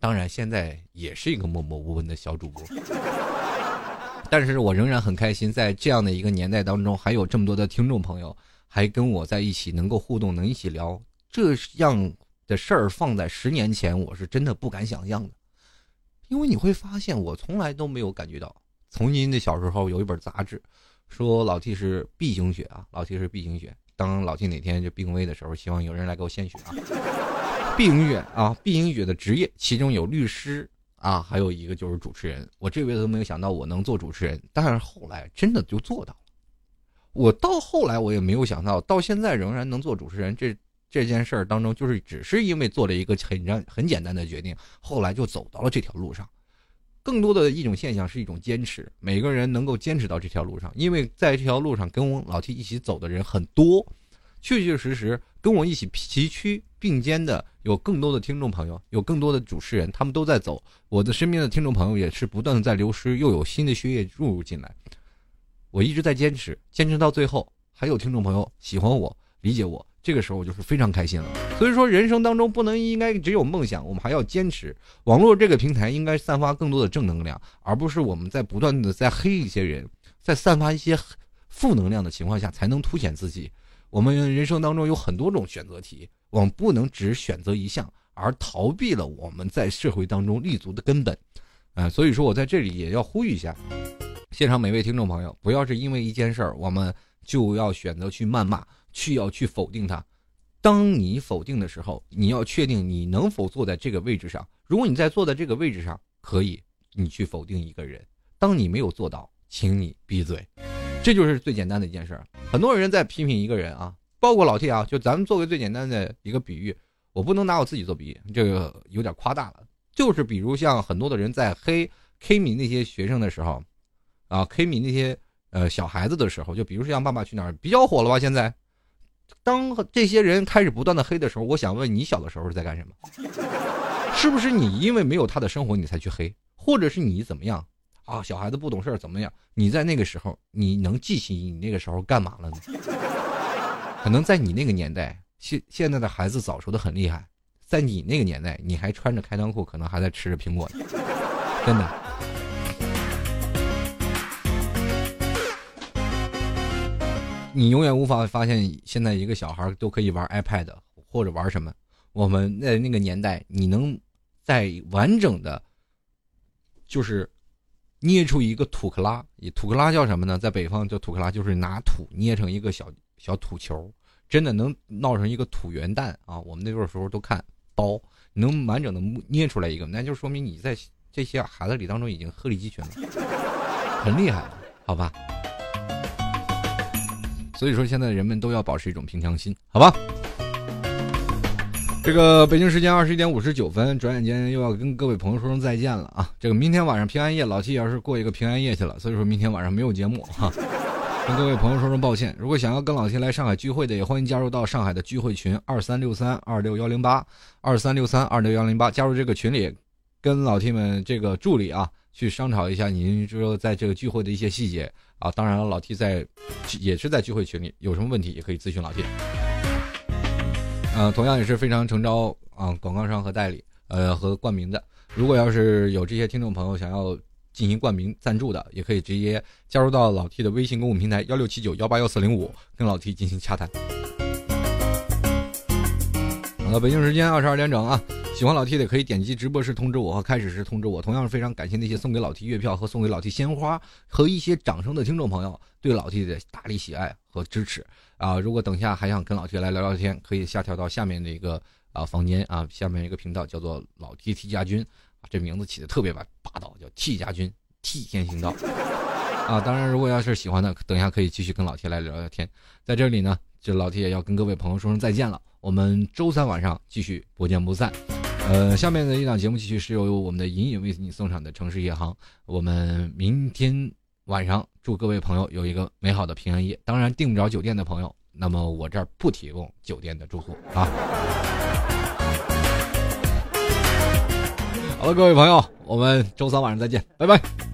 当然，现在也是一个默默无闻的小主播，但是我仍然很开心，在这样的一个年代当中，还有这么多的听众朋友还跟我在一起，能够互动，能一起聊这样的事儿，放在十年前，我是真的不敢想象的。因为你会发现，我从来都没有感觉到。从您的小时候有一本杂志，说老 T 是 B 型血啊，老 T 是 B 型血。当老 T 哪天就病危的时候，希望有人来给我献血啊。碧英姐啊，碧英姐的职业其中有律师啊，还有一个就是主持人。我这辈子都没有想到我能做主持人，但是后来真的就做到。我到后来我也没有想到，到现在仍然能做主持人。这这件事儿当中，就是只是因为做了一个很让很简单的决定，后来就走到了这条路上。更多的一种现象是一种坚持，每个人能够坚持到这条路上，因为在这条路上跟我老 T 一起走的人很多，确确实实跟我一起崎岖并肩的有更多的听众朋友，有更多的主持人，他们都在走。我的身边的听众朋友也是不断的在流失，又有新的血液注入进来。我一直在坚持，坚持到最后，还有听众朋友喜欢我、理解我。这个时候我就是非常开心了。所以说，人生当中不能应该只有梦想，我们还要坚持。网络这个平台应该散发更多的正能量，而不是我们在不断的在黑一些人，在散发一些负能量的情况下才能凸显自己。我们人生当中有很多种选择题，我们不能只选择一项而逃避了我们在社会当中立足的根本。啊，所以说我在这里也要呼吁一下，现场每位听众朋友，不要是因为一件事儿，我们就要选择去谩骂。去要去否定他，当你否定的时候，你要确定你能否坐在这个位置上。如果你在坐在这个位置上，可以，你去否定一个人。当你没有做到，请你闭嘴。这就是最简单的一件事儿。很多人在批评一个人啊，包括老 T 啊，就咱们做个最简单的一个比喻，我不能拿我自己做比喻，这个有点夸大了。就是比如像很多的人在黑 K 米那些学生的时候，啊，K 米那些呃小孩子的时候，就比如说像《爸爸去哪儿》比较火了吧，现在。当这些人开始不断的黑的时候，我想问你小的时候是在干什么？是不是你因为没有他的生活你才去黑，或者是你怎么样啊？小孩子不懂事儿怎么样？你在那个时候你能记起你那个时候干嘛了呢？可能在你那个年代，现现在的孩子早熟的很厉害，在你那个年代，你还穿着开裆裤，可能还在吃着苹果呢，真的。你永远无法发现，现在一个小孩都可以玩 iPad 或者玩什么。我们在那个年代，你能在完整的，就是捏出一个土克拉。土克拉叫什么呢？在北方叫土克拉，就是拿土捏成一个小小土球，真的能闹成一个土元蛋啊！我们那个时候都看包，能完整的捏出来一个，那就说明你在这些孩子里当中已经鹤立鸡群了，很厉害了，好吧？所以说，现在人们都要保持一种平常心，好吧？这个北京时间二十一点五十九分，转眼间又要跟各位朋友说声再见了啊！这个明天晚上平安夜，老七要是过一个平安夜去了，所以说明天晚上没有节目哈，跟各位朋友说声抱歉。如果想要跟老七来上海聚会的，也欢迎加入到上海的聚会群二三六三二六幺零八二三六三二六幺零八，加入这个群里，跟老 T 们这个助理啊去商讨一下，您说在这个聚会的一些细节。啊，当然了，老 T 在也是在聚会群里，有什么问题也可以咨询老 T。嗯，同样也是非常诚招啊广告商和代理，呃和冠名的。如果要是有这些听众朋友想要进行冠名赞助的，也可以直接加入到老 T 的微信公共平台幺六七九幺八幺四零五，跟老 T 进行洽谈。好了，北京时间二十二点整啊。喜欢老 T 的可以点击直播时通知我和开始时通知我。同样非常感谢那些送给老 T 月票和送给老 T 鲜花和一些掌声的听众朋友对老 T 的大力喜爱和支持啊！如果等下还想跟老 T 来聊聊天，可以下调到下面的一个啊房间啊，下面一个频道叫做老 T T 家军啊，这名字起的特别霸霸道，叫 T 家军，替天行道 啊！当然，如果要是喜欢的，等下可以继续跟老 T 来聊聊天。在这里呢，就老铁要跟各位朋友说声再见了。我们周三晚上继续不见不散。呃，下面的一档节目继续是由我们的隐隐为你送上的城市夜航。我们明天晚上祝各位朋友有一个美好的平安夜。当然订不着酒店的朋友，那么我这儿不提供酒店的住宿啊。好了，各位朋友，我们周三晚上再见，拜拜。